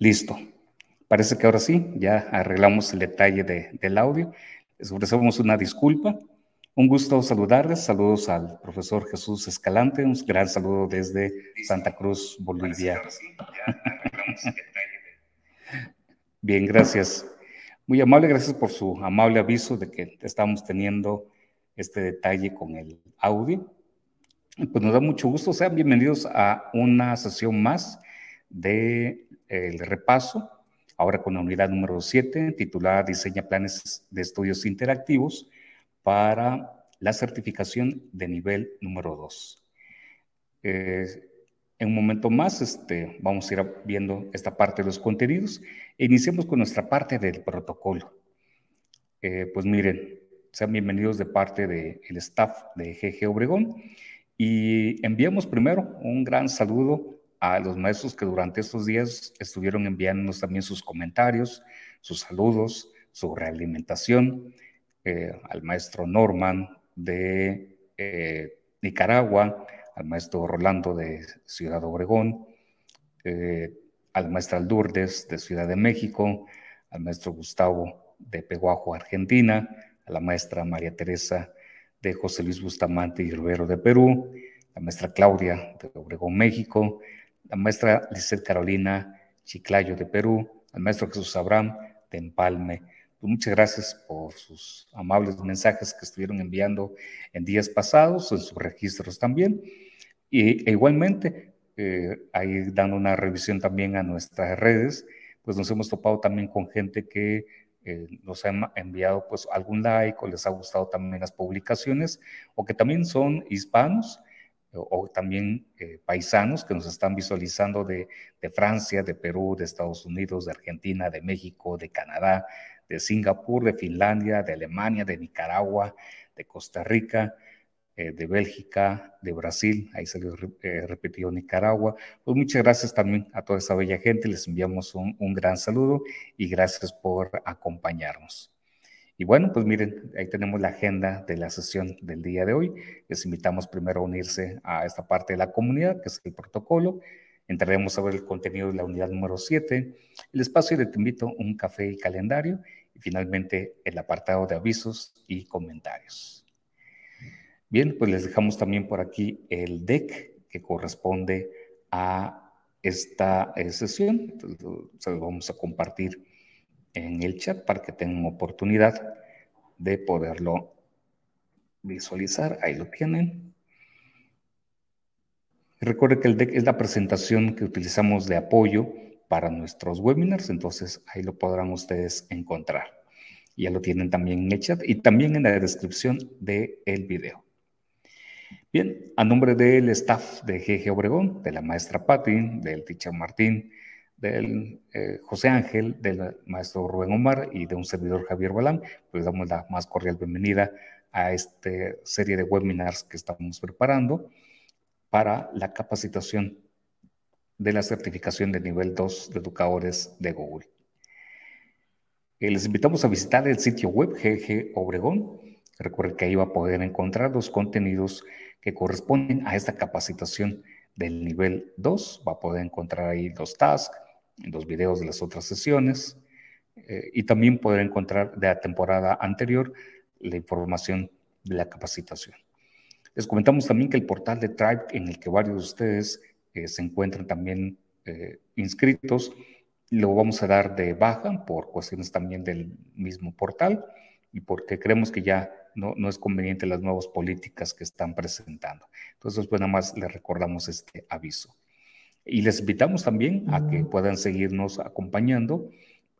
Listo. Parece que ahora sí, ya arreglamos el detalle del audio. Les ofrecemos una disculpa. Un gusto saludarles. Saludos al profesor Jesús Escalante. Un gran saludo desde Santa Cruz, Bolivia. Bien, gracias. Muy amable, gracias por su amable aviso de que estamos teniendo este detalle con el audio. Pues nos da mucho gusto. Sean bienvenidos a una sesión más del de, repaso ahora con la unidad número 7, titulada Diseña planes de estudios interactivos para la certificación de nivel número 2. Eh, en un momento más este, vamos a ir viendo esta parte de los contenidos. Iniciemos con nuestra parte del protocolo. Eh, pues miren, sean bienvenidos de parte del staff de GG Obregón y enviamos primero un gran saludo a los maestros que durante estos días estuvieron enviándonos también sus comentarios, sus saludos, su realimentación, eh, al maestro Norman de eh, Nicaragua, al maestro Rolando de Ciudad Obregón, eh, al maestro Aldurdes de Ciudad de México, al maestro Gustavo de Peguajo, Argentina, a la maestra María Teresa de José Luis Bustamante y Rivero de Perú, la maestra Claudia de Obregón, México, la maestra Lizeth Carolina Chiclayo de Perú, al maestro Jesús Abraham de Empalme. Pues muchas gracias por sus amables mensajes que estuvieron enviando en días pasados, en sus registros también. Y e igualmente, eh, ahí dando una revisión también a nuestras redes, pues nos hemos topado también con gente que eh, nos ha enviado pues algún like o les ha gustado también las publicaciones o que también son hispanos o, también eh, paisanos que nos están visualizando de, de, Francia, de Perú, de Estados Unidos, de Argentina, de México, de Canadá, de Singapur, de Finlandia, de Alemania, de Nicaragua, de Costa Rica, eh, de Bélgica, de Brasil, ahí se les eh, Nicaragua. Pues muchas gracias también a toda esa bella gente, les enviamos un, un gran saludo y gracias por acompañarnos. Y bueno, pues miren, ahí tenemos la agenda de la sesión del día de hoy. Les invitamos primero a unirse a esta parte de la comunidad, que es el protocolo. Entraremos a ver el contenido de la unidad número 7, el espacio de Te invito, un café y calendario, y finalmente el apartado de avisos y comentarios. Bien, pues les dejamos también por aquí el deck que corresponde a esta eh, sesión. se lo vamos a compartir en el chat para que tengan oportunidad de poderlo visualizar. Ahí lo tienen. Recuerde que el deck es la presentación que utilizamos de apoyo para nuestros webinars, entonces ahí lo podrán ustedes encontrar. Ya lo tienen también en el chat y también en la descripción del el video. Bien, a nombre del staff de GG Obregón, de la maestra Patti, del teacher Martín, del eh, José Ángel, del maestro Rubén Omar y de un servidor Javier Balán, pues damos la más cordial bienvenida a esta serie de webinars que estamos preparando para la capacitación de la certificación de nivel 2 de educadores de Google. Eh, les invitamos a visitar el sitio web GG Obregón. Recuerden que ahí va a poder encontrar los contenidos que corresponden a esta capacitación del nivel 2. Va a poder encontrar ahí los tasks, los videos de las otras sesiones eh, y también poder encontrar de la temporada anterior la información de la capacitación. Les comentamos también que el portal de Tribe, en el que varios de ustedes eh, se encuentran también eh, inscritos, lo vamos a dar de baja por cuestiones también del mismo portal y porque creemos que ya no, no es conveniente las nuevas políticas que están presentando. Entonces, pues nada más les recordamos este aviso. Y les invitamos también a que puedan seguirnos acompañando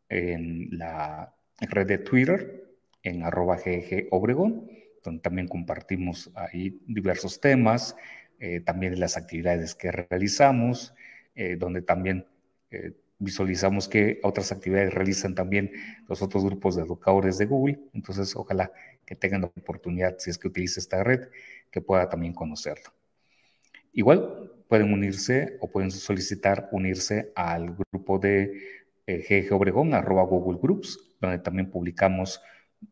en la red de Twitter, en arroba GG Obregón, donde también compartimos ahí diversos temas, eh, también las actividades que realizamos, eh, donde también eh, visualizamos que otras actividades realizan también los otros grupos de educadores de Google. Entonces, ojalá que tengan la oportunidad, si es que utiliza esta red, que pueda también conocerlo. Igual pueden unirse o pueden solicitar unirse al grupo de eh, GG Obregón, arroba Google Groups, donde también publicamos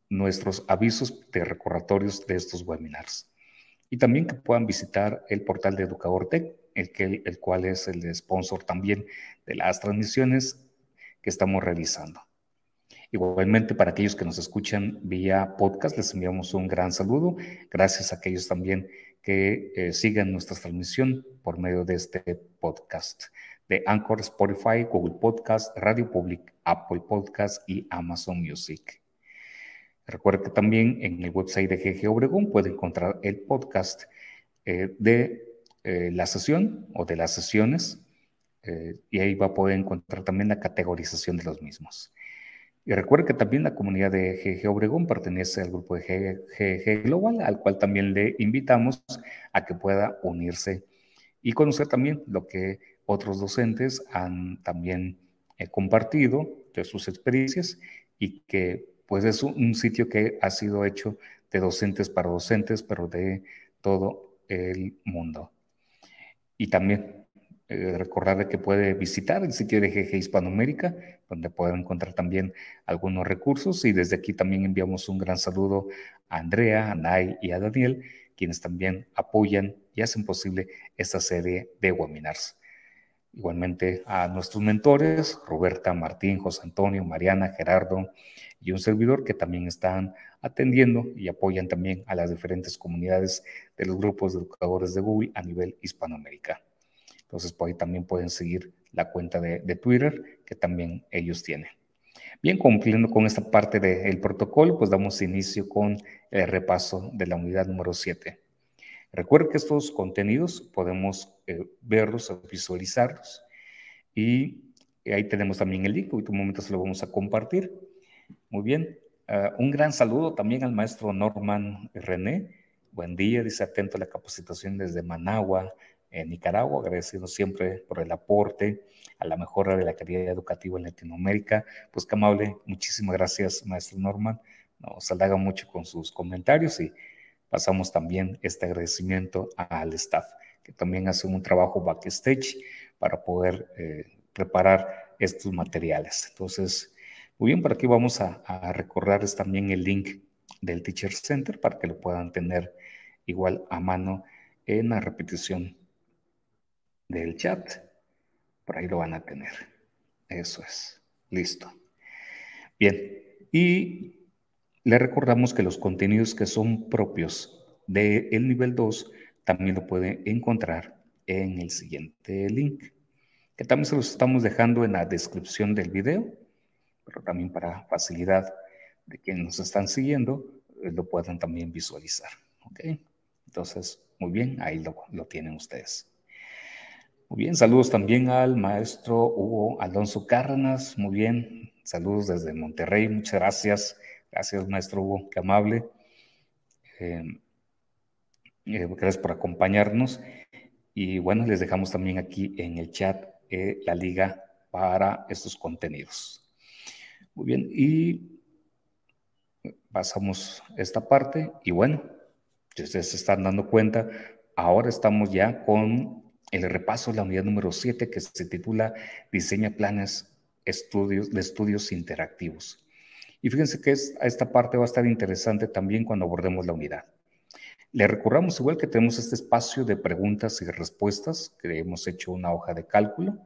nuestros avisos de recordatorios de estos webinars. Y también que puedan visitar el portal de Educador Tech, el, que, el cual es el sponsor también de las transmisiones que estamos realizando. Igualmente, para aquellos que nos escuchan vía podcast, les enviamos un gran saludo. Gracias a aquellos también que eh, sigan nuestra transmisión por medio de este podcast de Anchor, Spotify, Google Podcast, Radio Public, Apple Podcast y Amazon Music. Recuerda que también en el website de GG Obregón puede encontrar el podcast eh, de eh, la sesión o de las sesiones y ahí va a poder encontrar también la categorización de los mismos. Y recuerde que también la comunidad de GG Obregón pertenece al grupo de GG Global, al cual también le invitamos a que pueda unirse y conocer también lo que otros docentes han también eh, compartido de sus experiencias y que pues es un sitio que ha sido hecho de docentes para docentes, pero de todo el mundo. Y también eh, recordarle que puede visitar el sitio de GG Hispanoamérica, donde puede encontrar también algunos recursos. Y desde aquí también enviamos un gran saludo a Andrea, a Nay y a Daniel, quienes también apoyan y hacen posible esta serie de webinars. Igualmente a nuestros mentores, Roberta, Martín, José Antonio, Mariana, Gerardo y un servidor que también están atendiendo y apoyan también a las diferentes comunidades de los grupos de educadores de Google a nivel Hispanoamérica. Entonces, por ahí también pueden seguir la cuenta de, Twitter que también ellos tienen. Bien, cumpliendo con esta parte del protocolo, pues damos inicio con el repaso de la unidad número 7. Recuerden que estos contenidos podemos eh, verlos, visualizarlos y ahí tenemos también el link, en un momento se lo vamos a compartir. Muy bien, ah, un gran saludo también al maestro Norman René. Buen día, dice atento a la capacitación desde Managua, en Nicaragua, agradecido siempre por el aporte a la mejora de la calidad educativa en Latinoamérica. Pues qué amable, muchísimas gracias, maestro Norman. Nos halaga mucho con sus comentarios y pasamos también este agradecimiento al staff, que también hace un trabajo backstage para poder eh, preparar estos materiales. Entonces, muy bien, por aquí vamos a, a recordarles también el link del Teacher Center para que lo puedan tener igual a mano en la repetición del chat. Por ahí lo van a tener. Eso es. Listo. Bien. Y le recordamos que los contenidos que son propios del nivel 2 también lo puede encontrar en el siguiente link, que también se los estamos dejando en la descripción del video, pero también para facilidad de quienes nos están siguiendo, eh, lo puedan también visualizar. ¿Ok? Entonces, muy bien, ahí lo, lo tienen ustedes. Muy bien, saludos también al maestro Hugo Alonso Cárdenas. Muy bien, saludos desde Monterrey. Muchas gracias. Gracias, maestro Hugo, qué amable. Eh, eh, gracias por acompañarnos. Y bueno, les dejamos también aquí en el chat eh, la liga para estos contenidos. Muy bien, y pasamos esta parte. Y bueno, si ustedes se están dando cuenta, ahora estamos ya con el repaso la unidad número 7 que se titula Diseña planes estudios, de estudios interactivos. Y fíjense que esta parte va a estar interesante también cuando abordemos la unidad. Le recordamos igual que tenemos este espacio de preguntas y respuestas, que hemos hecho una hoja de cálculo,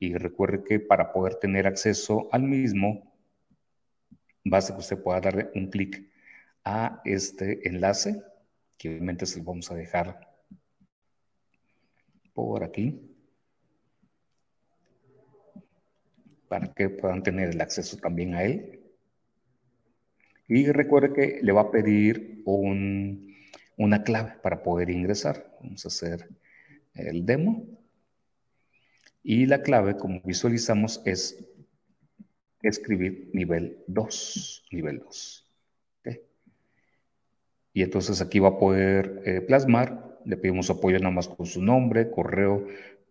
y recuerde que para poder tener acceso al mismo, basta que usted pueda darle un clic a este enlace, que obviamente se lo vamos a dejar por aquí para que puedan tener el acceso también a él. Y recuerde que le va a pedir una clave para poder ingresar. Vamos a hacer el demo. Y la clave, como visualizamos, es escribir nivel 2. Nivel 2. Y entonces aquí va a poder eh, plasmar le pedimos apoyo nada más con su nombre, correo,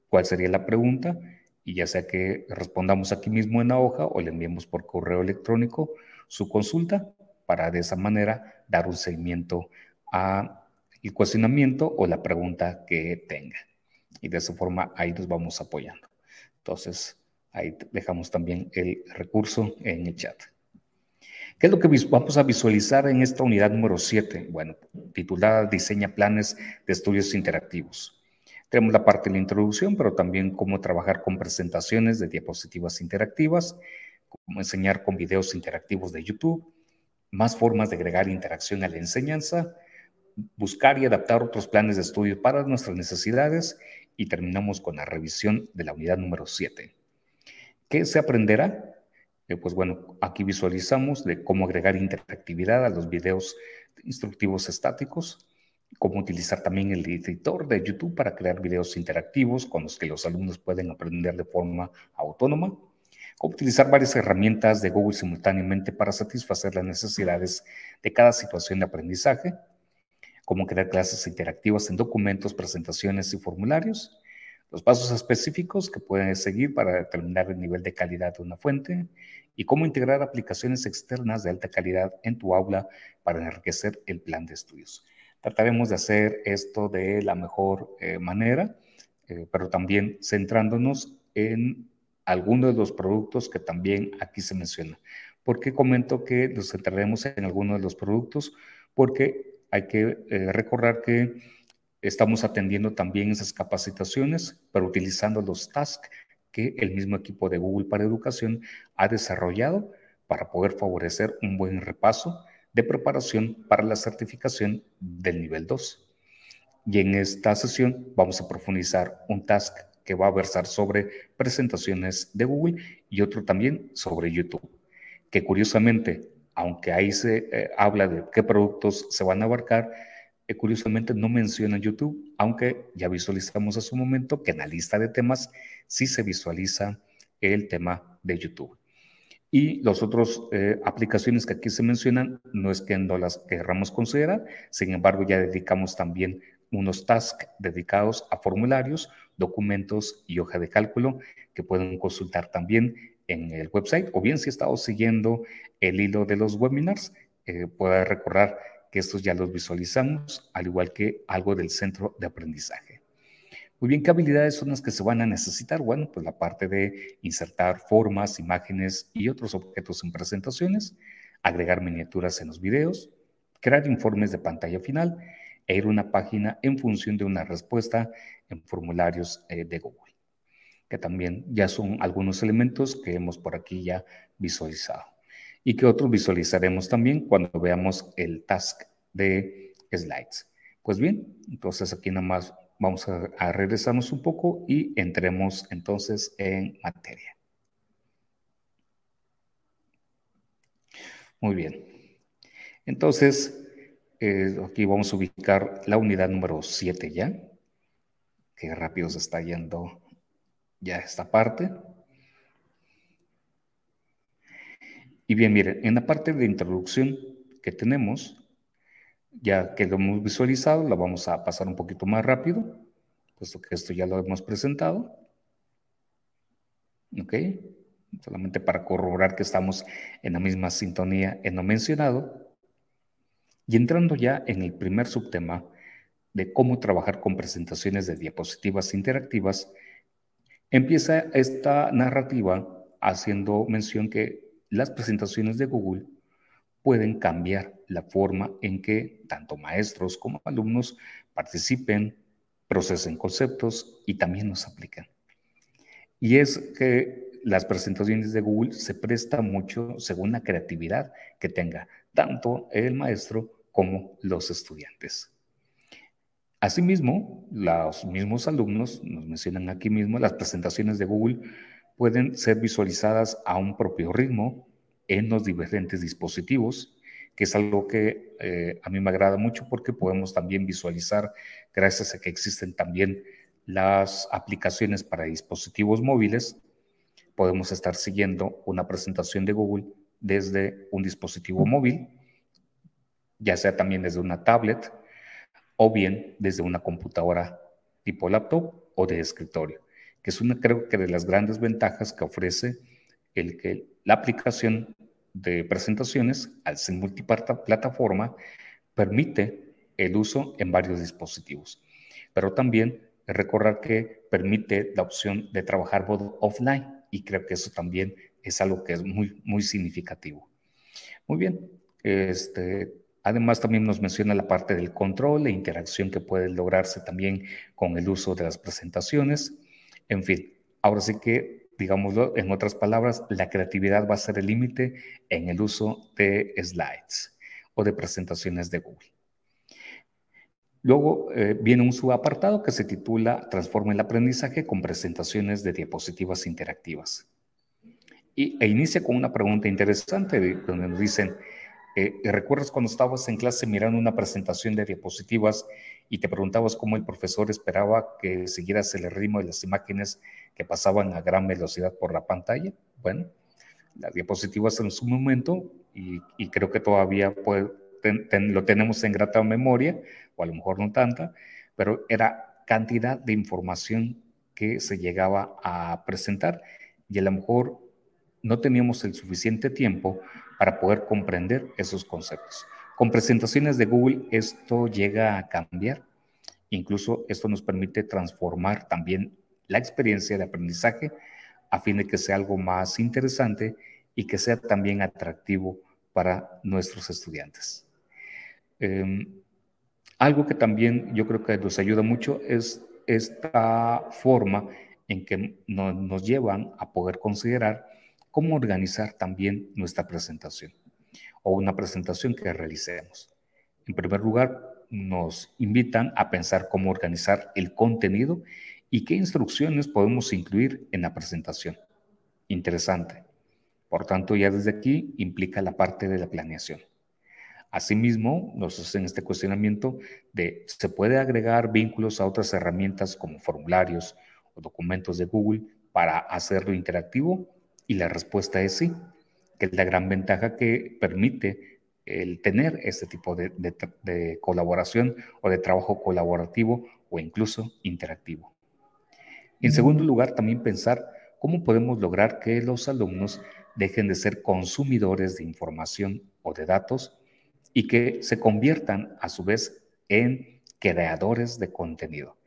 cuál sería la pregunta, y ya sea que respondamos aquí mismo en la hoja o le enviemos por correo electrónico su consulta para de esa manera dar un seguimiento a el cuestionamiento o la pregunta que tenga. Y de esa forma ahí nos vamos apoyando. Entonces, ahí dejamos también el recurso en el chat. ¿Qué es lo que vamos a visualizar en esta unidad número 7? Bueno, titulada Diseña planes de estudios interactivos. Tenemos la parte de la introducción, pero también cómo trabajar con presentaciones de diapositivas interactivas, cómo enseñar con videos interactivos de YouTube, más formas de agregar interacción a la enseñanza, buscar y adaptar otros planes de estudio para nuestras necesidades y terminamos con la revisión de la unidad número 7. ¿Qué se aprenderá? Eh, pues bueno, aquí visualizamos de cómo agregar interactividad a los videos instructivos estáticos, cómo utilizar también el editor de YouTube para crear videos interactivos con los que los alumnos pueden aprender de forma autónoma, cómo utilizar varias herramientas de Google simultáneamente para satisfacer las necesidades de cada situación de aprendizaje, cómo crear clases interactivas en documentos, presentaciones y formularios, los pasos específicos que pueden seguir para determinar el nivel de calidad de una fuente y cómo integrar aplicaciones externas de alta calidad en tu aula para enriquecer el plan de estudios. Trataremos de hacer esto de la mejor eh, manera, eh, pero también centrándonos en algunos de los productos que también aquí se menciona. ¿Por qué comento que nos centraremos en algunos de los productos? Porque hay que eh, recordar que estamos atendiendo también esas capacitaciones, pero utilizando los tasks que el mismo equipo de Google para Educación ha desarrollado para poder favorecer un buen repaso de preparación para la certificación del nivel 2. Y en esta sesión vamos a profundizar un task que va a versar sobre presentaciones de Google y otro también sobre YouTube, que curiosamente, aunque ahí se eh, habla de qué productos se van a abarcar, curiosamente no menciona YouTube, aunque ya visualizamos a su momento que en la lista de temas sí se visualiza el tema de YouTube. Y las otras eh, aplicaciones que aquí se mencionan, no es que no las querramos considerar, sin embargo ya dedicamos también unos tasks dedicados a formularios, documentos y hoja de cálculo que pueden consultar también en el website o bien si ha estado siguiendo el hilo de los webinars, eh, pueda recordar que estos ya los visualizamos, al igual que algo del centro de aprendizaje. Muy bien, ¿qué habilidades son las que se van a necesitar? Bueno, pues la parte de insertar formas, imágenes y otros objetos en presentaciones, agregar miniaturas en los videos, crear informes de pantalla final e ir a una página en función de una respuesta en formularios eh, de Google, que también ya son algunos elementos que hemos por aquí ya visualizado y que otros visualizaremos también cuando veamos el task de slides. Pues bien, entonces aquí nada más Vamos a, regresarnos un poco y entremos entonces en materia. Muy bien. Entonces, eh, aquí vamos a ubicar la unidad número 7 ya. Qué rápido se está yendo ya esta parte. Y bien, miren, en la parte de introducción que tenemos, ya que lo hemos visualizado, lo vamos a pasar un poquito más rápido, puesto que esto ya lo hemos presentado. ¿Ok? Solamente para corroborar que estamos en la misma sintonía en lo mencionado. Y entrando ya en el primer subtema de cómo trabajar con presentaciones de diapositivas interactivas, empieza esta narrativa haciendo mención que las presentaciones de Google pueden cambiar la forma en que tanto maestros como alumnos participen, procesen conceptos y también nos aplican. Y es que las presentaciones de Google se prestan mucho según la creatividad que tenga tanto el maestro como los estudiantes. Asimismo, los mismos alumnos, nos mencionan aquí mismo, las presentaciones de Google pueden ser visualizadas a un propio ritmo en los diferentes dispositivos, que es algo que eh, a mí me agrada mucho porque podemos también visualizar, gracias a que existen también las aplicaciones para dispositivos móviles, podemos estar siguiendo una presentación de Google desde un dispositivo móvil, ya sea también desde una tablet o bien desde una computadora tipo laptop o de escritorio, que es una creo que de las grandes ventajas que ofrece el que la aplicación de presentaciones, al ser multiplataforma, permite el uso en varios dispositivos. Pero también recordar que permite la opción de trabajar offline y creo que eso también es algo que es muy, muy significativo. Muy bien, este, Además, también nos menciona la parte del control e interacción que puede lograrse también con el uso de las presentaciones. En fin, ahora sí que, digámoslo en otras palabras, la creatividad va a ser el límite en el uso de slides o de presentaciones de Google. Luego eh, viene un subapartado que se titula Transforma el aprendizaje con presentaciones de diapositivas interactivas. Y, e inicia con una pregunta interesante donde nos dicen, eh, ¿recuerdas cuando estabas en clase mirando una presentación de diapositivas y te preguntabas cómo el profesor esperaba que siguieras el ritmo de las imágenes que pasaban a gran velocidad por la pantalla? Bueno, las diapositivas en su momento, y, creo que todavía lo tenemos en grata memoria, o a lo mejor no tanta, pero era cantidad de información que se llegaba a presentar y a lo mejor no teníamos el suficiente tiempo para poder comprender esos conceptos. Con presentaciones de Google esto llega a cambiar. Incluso esto nos permite transformar también la experiencia de aprendizaje a fin de que sea algo más interesante y que sea también atractivo para nuestros estudiantes. Em, algo que también yo creo que nos ayuda mucho es esta forma en que nos llevan a poder considerar cómo organizar también nuestra presentación o una presentación que realicemos. En primer lugar, nos invitan a pensar cómo organizar el contenido y qué instrucciones podemos incluir en la presentación. Interesante. Por tanto, ya desde aquí implica la parte de la planeación. Asimismo, nos hacen este cuestionamiento de, ¿se puede agregar vínculos a otras herramientas como formularios o documentos de Google para hacerlo interactivo? Y la respuesta es sí, que es la gran ventaja que permite el tener este tipo de, de colaboración o de trabajo colaborativo o incluso interactivo. En segundo lugar, también pensar cómo podemos lograr que los alumnos dejen de ser consumidores de información o de datos y que se conviertan a su vez en creadores de contenido.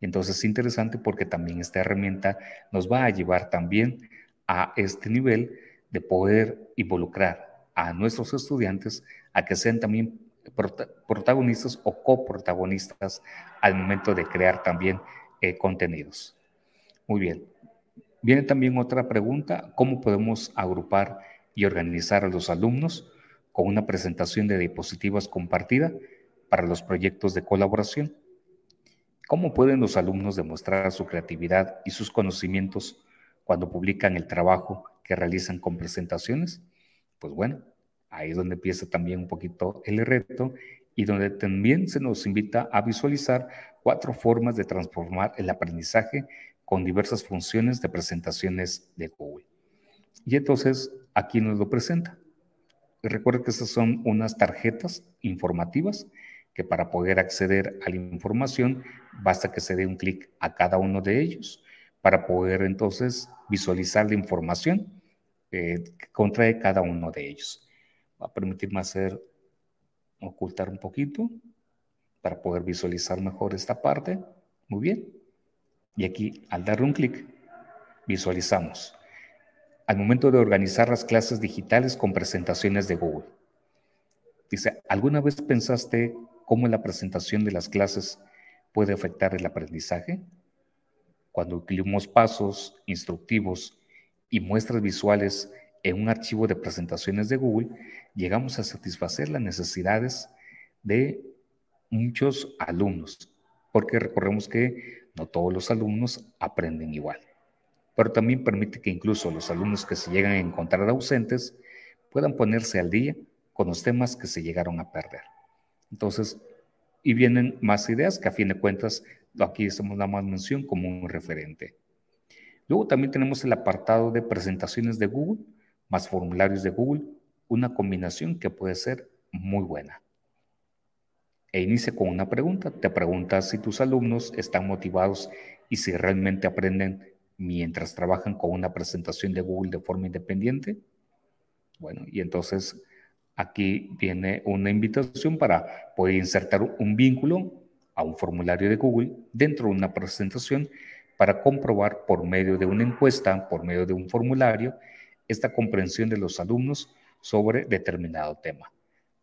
Entonces es interesante porque también esta herramienta nos va a llevar también a este nivel de poder involucrar a nuestros estudiantes a que sean también protagonistas o coprotagonistas al momento de crear también eh, contenidos. Muy bien. Viene también otra pregunta, ¿cómo podemos agrupar y organizar a los alumnos? con una presentación de diapositivas compartida para los proyectos de colaboración. ¿Cómo pueden los alumnos demostrar su creatividad y sus conocimientos cuando publican el trabajo que realizan con presentaciones? Pues bueno, ahí es donde empieza también un poquito el reto y donde también se nos invita a visualizar cuatro formas de transformar el aprendizaje con diversas funciones de presentaciones de Google. Y entonces aquí nos lo presenta. Recuerda que estas son unas tarjetas informativas que para poder acceder a la información basta que se dé un clic a cada uno de ellos para poder entonces visualizar la información eh, que contrae cada uno de ellos. Va a permitirme hacer, ocultar un poquito para poder visualizar mejor esta parte. Muy bien. Y aquí, al darle un clic, visualizamos al momento de organizar las clases digitales con presentaciones de Google. Dice, ¿alguna vez pensaste cómo la presentación de las clases puede afectar el aprendizaje? Cuando incluimos pasos instructivos y muestras visuales en un archivo de presentaciones de Google, llegamos a satisfacer las necesidades de muchos alumnos, porque recordemos que no todos los alumnos aprenden igual pero también permite que incluso los alumnos que se llegan a encontrar ausentes puedan ponerse al día con los temas que se llegaron a perder. Entonces, y vienen más ideas que a fin de cuentas aquí estamos dando más mención como un referente. Luego también tenemos el apartado de presentaciones de Google, más formularios de Google, una combinación que puede ser muy buena. E inicia con una pregunta. Te preguntas si tus alumnos están motivados y si realmente aprenden mientras trabajan con una presentación de Google de forma independiente. Bueno, y entonces aquí viene una invitación para poder insertar un vínculo a un formulario de Google dentro de una presentación para comprobar por medio de una encuesta, por medio de un formulario, esta comprensión de los alumnos sobre determinado tema.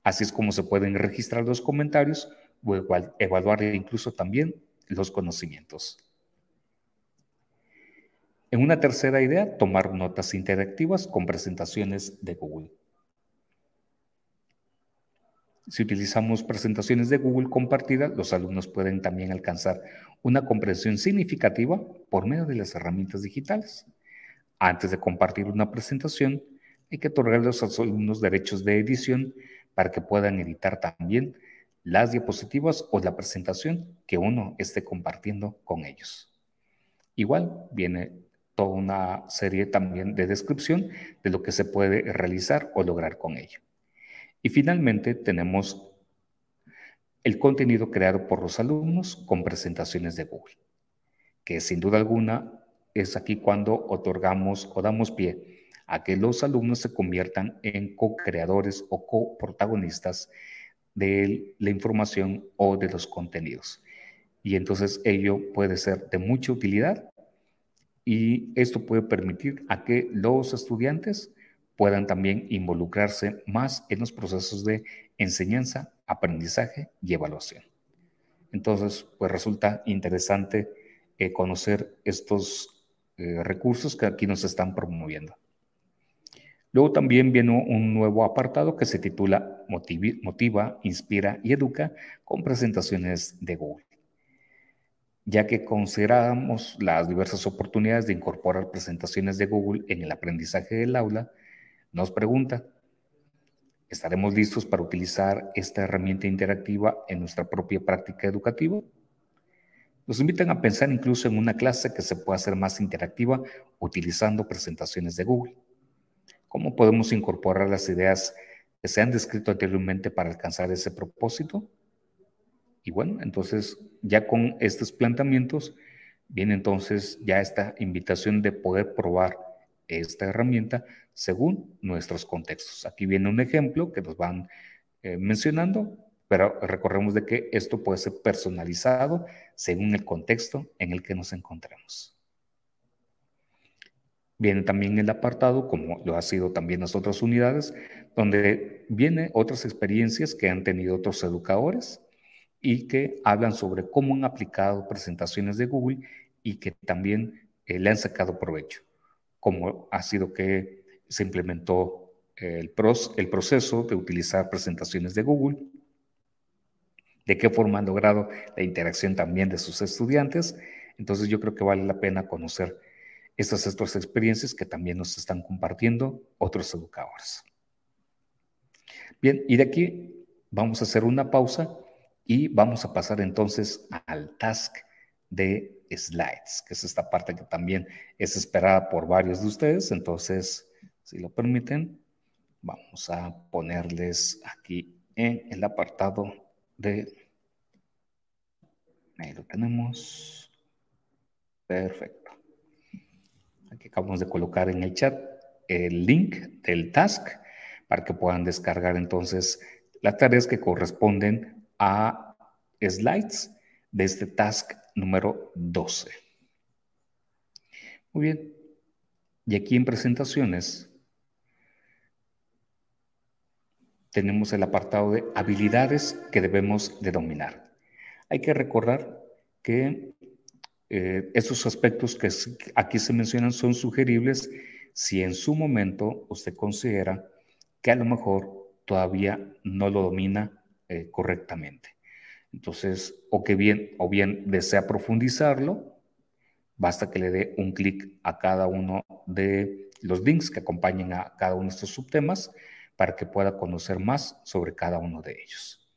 Así es como se pueden registrar los comentarios o evaluar incluso también los conocimientos. En una tercera idea, tomar notas interactivas con presentaciones de Google. Si utilizamos presentaciones de Google compartidas, los alumnos pueden también alcanzar una comprensión significativa por medio de las herramientas digitales. Antes de compartir una presentación, hay que otorgar a los alumnos derechos de edición para que puedan editar también las diapositivas o la presentación que uno esté compartiendo con ellos. Igual viene toda una serie también de descripción de lo que se puede realizar o lograr con ello. Y finalmente tenemos el contenido creado por los alumnos con presentaciones de Google, que sin duda alguna es aquí cuando otorgamos o damos pie a que los alumnos se conviertan en co-creadores o co-protagonistas de la información o de los contenidos. Y entonces ello puede ser de mucha utilidad y esto puede permitir a que los estudiantes puedan también involucrarse más en los procesos de enseñanza, aprendizaje y evaluación. Entonces, pues resulta interesante eh, conocer estos eh, recursos que aquí nos están promoviendo. Luego también viene un nuevo apartado que se titula Motiva, Inspira y Educa con presentaciones de Google. Ya que consideramos las diversas oportunidades de incorporar presentaciones de Google en el aprendizaje del aula, nos pregunta, ¿estaremos listos para utilizar esta herramienta interactiva en nuestra propia práctica educativa? Nos invitan a pensar incluso en una clase que se pueda hacer más interactiva utilizando presentaciones de Google. ¿Cómo podemos incorporar las ideas que se han descrito anteriormente para alcanzar ese propósito? Y bueno, entonces ya con estos planteamientos viene entonces ya esta invitación de poder probar esta herramienta según nuestros contextos. Aquí viene un ejemplo que nos van eh, mencionando, pero recordemos de que esto puede ser personalizado según el contexto en el que nos encontremos. Viene también el apartado, como lo ha sido también las otras unidades, donde viene otras experiencias que han tenido otros educadores y que hablan sobre cómo han aplicado presentaciones de Google y que también eh, le han sacado provecho cómo ha sido que se implementó el, el proceso de utilizar presentaciones de Google, de qué forma han logrado la interacción también de sus estudiantes. Entonces yo creo que vale la pena conocer estas otras experiencias que también nos están compartiendo otros educadores. Bien, y de aquí vamos a hacer una pausa y vamos a pasar entonces al task de slides, que es esta parte que también es esperada por varios de ustedes. Entonces, si lo permiten, vamos a ponerles aquí en el apartado de... Ahí lo tenemos. Perfecto. Aquí acabamos de colocar en el chat el link del task para que puedan descargar entonces las tareas que corresponden a slides de este task número 12. Muy bien. Y aquí en presentaciones tenemos el apartado de habilidades que debemos de dominar. Hay que recordar que eh, esos aspectos que aquí se mencionan son sugeribles si en su momento usted considera que a lo mejor todavía no lo domina eh, correctamente. Entonces, o que bien, o bien desea profundizarlo, basta que le dé un clic a cada uno de los links que acompañen a cada uno de estos subtemas para que pueda conocer más sobre cada uno de ellos.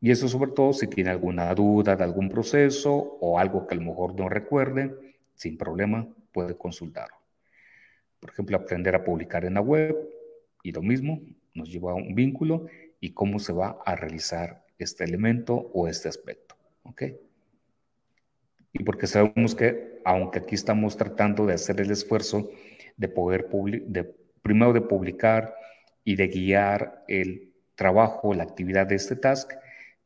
Y eso sobre todo si tiene alguna duda de algún proceso o algo que a lo mejor no recuerde, sin problema puede consultarlo. Por ejemplo, aprender a publicar en la web y lo mismo, nos lleva a un vínculo y cómo se va a realizar este elemento o este aspecto. ¿Ok? Y porque sabemos que, aunque aquí estamos tratando de hacer el esfuerzo de poder, de, primero de publicar y de guiar el trabajo, la actividad de este task,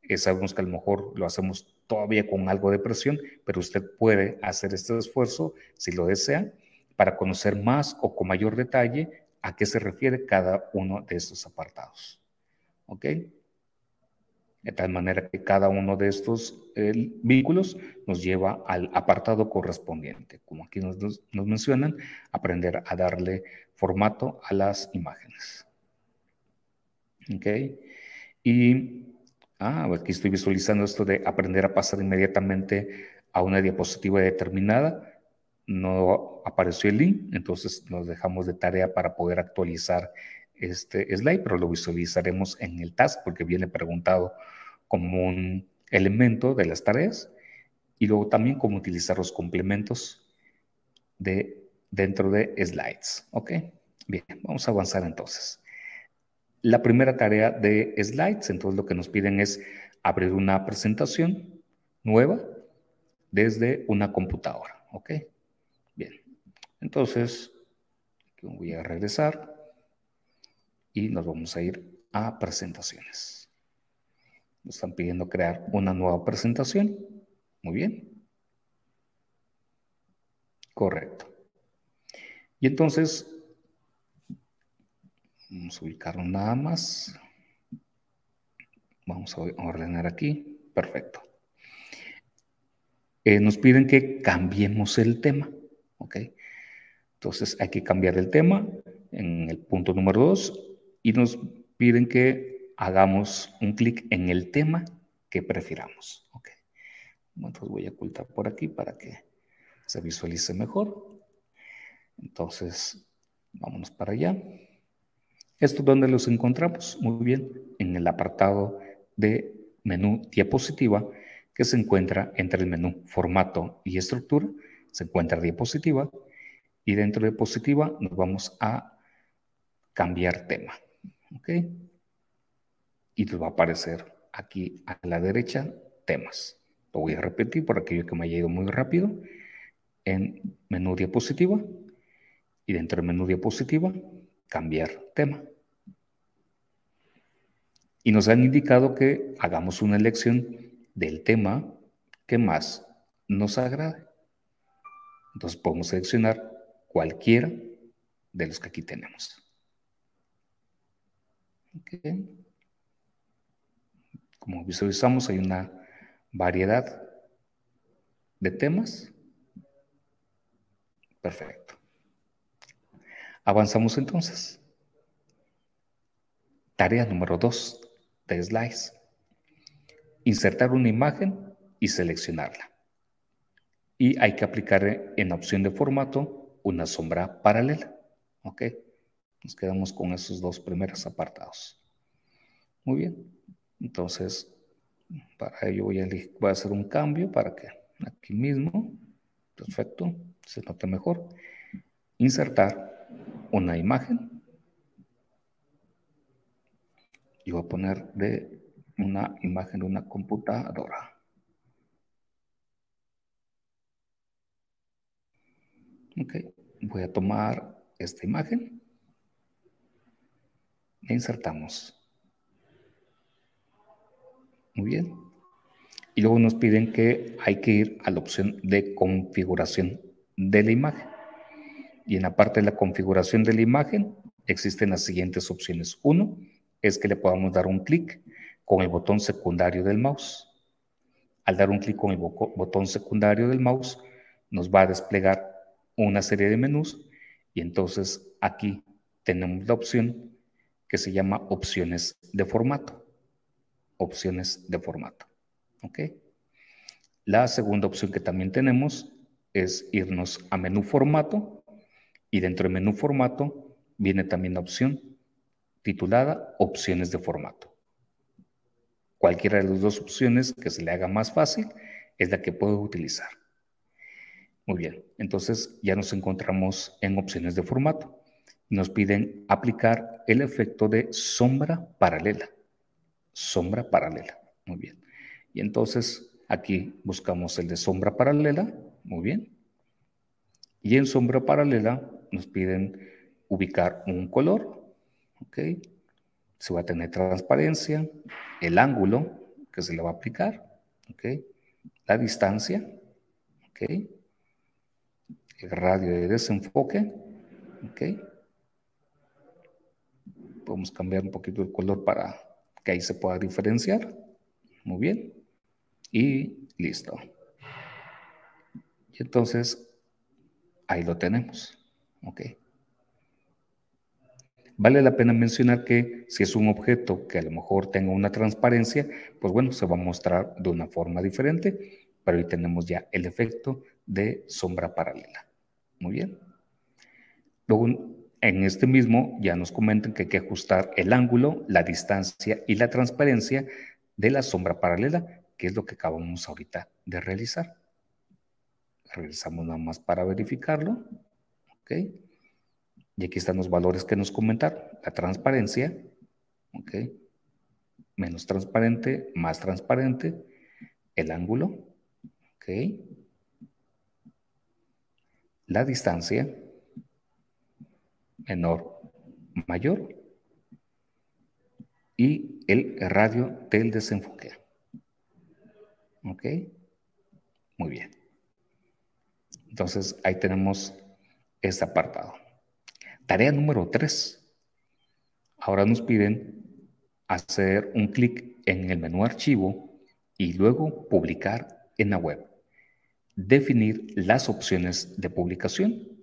eh, sabemos que a lo mejor lo hacemos todavía con algo de presión, pero usted puede hacer este esfuerzo, si lo desea, para conocer más o con mayor detalle a qué se refiere cada uno de estos apartados. ¿ok? De tal manera que cada uno de estos eh, vínculos nos lleva al apartado correspondiente. Como aquí nos, nos mencionan, aprender a darle formato a las imágenes. ¿Ok? Y ah, aquí estoy visualizando esto de aprender a pasar inmediatamente a una diapositiva determinada. No apareció el link, entonces nos dejamos de tarea para poder actualizar este slide, pero lo visualizaremos en el task porque viene preguntado como un elemento de las tareas y luego también cómo utilizar los complementos de, dentro de slides. ¿Ok? Bien, vamos a avanzar entonces. La primera tarea de slides, entonces lo que nos piden es abrir una presentación nueva desde una computadora. ¿Ok? Bien, entonces voy a regresar y nos vamos a ir a presentaciones. Nos están pidiendo crear una nueva presentación. Muy bien. Correcto. Y entonces, vamos a ubicarlo nada más. Vamos a ordenar aquí. Perfecto. Eh, nos piden que cambiemos el tema. ¿Ok? Entonces hay que cambiar el tema en el punto número 2 y nos piden que hagamos un clic en el tema que prefiramos. Ok. Entonces voy a ocultar por aquí para que se visualice mejor. Entonces, vámonos para allá. ¿Esto dónde los encontramos? Muy bien, en el apartado de menú diapositiva que se encuentra entre el menú formato y estructura. Se encuentra diapositiva y dentro de diapositiva nos vamos a cambiar tema. ¿Ok? Y nos va a aparecer aquí a la derecha temas. Lo voy a repetir por aquello que me haya ido muy rápido. En menú diapositiva y dentro del menú diapositiva, cambiar tema. Y nos han indicado que hagamos una elección del tema que más nos agrade. Entonces podemos seleccionar cualquiera de los que aquí tenemos. Como visualizamos, hay una variedad de temas. Perfecto. Avanzamos entonces. Tarea número 2 de slides. Insertar una imagen y seleccionarla. Y hay que aplicar en opción de formato una sombra paralela. ¿Ok? Nos quedamos con esos dos primeros apartados. Muy bien. Entonces, para ello voy a, voy a hacer un cambio para que aquí mismo, perfecto, se note mejor. Insertar una imagen. Y voy a poner de una imagen de una computadora. Ok, voy a tomar esta imagen insertamos. Muy bien. Y luego nos piden que hay que ir a la opción de configuración de la imagen. Y en la parte de la configuración de la imagen existen las siguientes opciones. Uno es que le podamos dar un clic con el botón secundario del mouse. Al dar un clic con el botón secundario del mouse, nos va a desplegar una serie de menús y entonces aquí tenemos la opción que se llama opciones de formato. Opciones de formato. ¿Ok? La segunda opción que también tenemos es irnos a menú formato y dentro de menú formato viene también la opción titulada opciones de formato. Cualquiera de las dos opciones que se le haga más fácil es la que puedo utilizar. Muy bien, entonces ya nos encontramos en opciones de formato nos piden aplicar el efecto de sombra paralela. Sombra paralela. Muy bien. Y entonces aquí buscamos el de sombra paralela. Muy bien. Y en sombra paralela nos piden ubicar un color. Ok. Se va a tener transparencia, el ángulo que se le va a aplicar. Ok. La distancia. Ok. El radio de desenfoque. Ok podemos cambiar un poquito el color para que ahí se pueda diferenciar. Muy bien. Y listo. Y entonces, ahí lo tenemos. Ok. Vale la pena mencionar que si es un objeto que a lo mejor tenga una transparencia, pues bueno, se va a mostrar de una forma diferente, pero ahí tenemos ya el efecto de sombra paralela. Muy bien. Luego, en este mismo ya nos comentan que hay que ajustar el ángulo, la distancia y la transparencia de la sombra paralela, que es lo que acabamos ahorita de realizar. Regresamos nada más para verificarlo. ¿Ok? Y aquí están los valores que nos comentaron. La transparencia, ¿ok? Menos transparente, más transparente. El ángulo, ¿ok? La distancia, menor, mayor. Y el radio del desenfoque. ¿Ok? Muy bien. Entonces ahí tenemos este apartado. Tarea número 3. Ahora nos piden hacer un clic en el menú archivo y luego publicar en la web. Definir las opciones de publicación.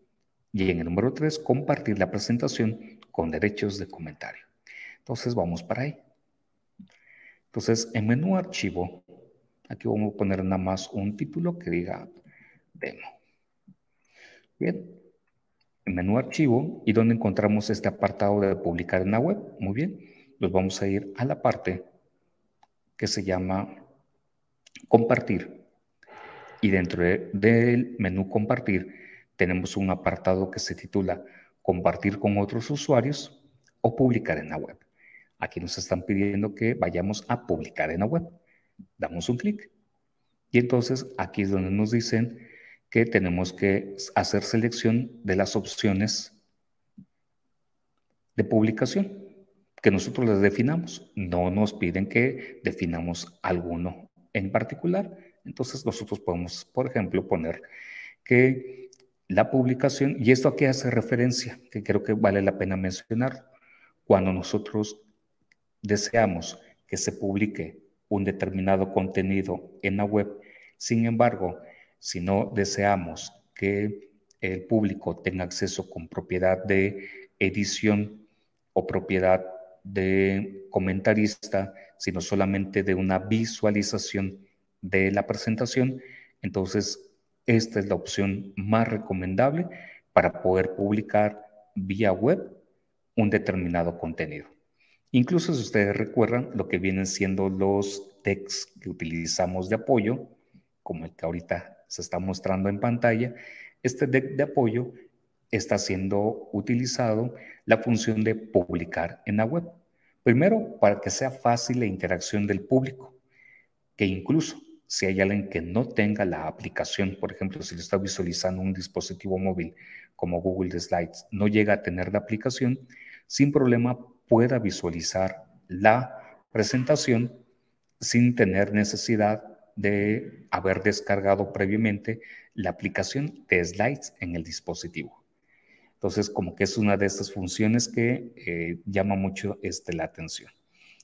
Y en el número 3, compartir la presentación con derechos de comentario. Entonces vamos para ahí. Entonces, en menú archivo, aquí vamos a poner nada más un título que diga demo. Bien, menú archivo y donde encontramos este apartado de publicar en la web. Muy bien, nos vamos a ir a la parte que se llama compartir. Y dentro del menú compartir tenemos un apartado que se titula compartir con otros usuarios o publicar en la web. Aquí nos están pidiendo que vayamos a publicar en la web. Damos un clic. Y entonces aquí es donde nos dicen que tenemos que hacer selección de las opciones de publicación que nosotros les definamos. No nos piden que definamos alguno en particular. Entonces nosotros podemos, por ejemplo, poner que la publicación, y esto aquí hace referencia, que creo que vale la pena mencionar, cuando nosotros deseamos que se publique un determinado contenido en la web, sin embargo, si no deseamos que el público tenga acceso con propiedad de edición o propiedad de comentarista, sino solamente de una visualización de la presentación, entonces esta es la opción más recomendable para poder publicar vía web un determinado contenido. Incluso si ustedes recuerdan lo que vienen siendo los texts que utilizamos de apoyo, como el que ahorita se está mostrando en pantalla, este deck de apoyo está siendo utilizado la función de publicar en la web. Primero, para que sea fácil la interacción del público, que incluso si hay alguien que no tenga la aplicación, por ejemplo, si lo está visualizando un dispositivo móvil como Google Slides, no llega a tener la aplicación, sin problema pueda visualizar la presentación sin tener necesidad de haber descargado previamente la aplicación de slides en el dispositivo. Entonces, como que es una de estas funciones que eh, llama mucho este, la atención.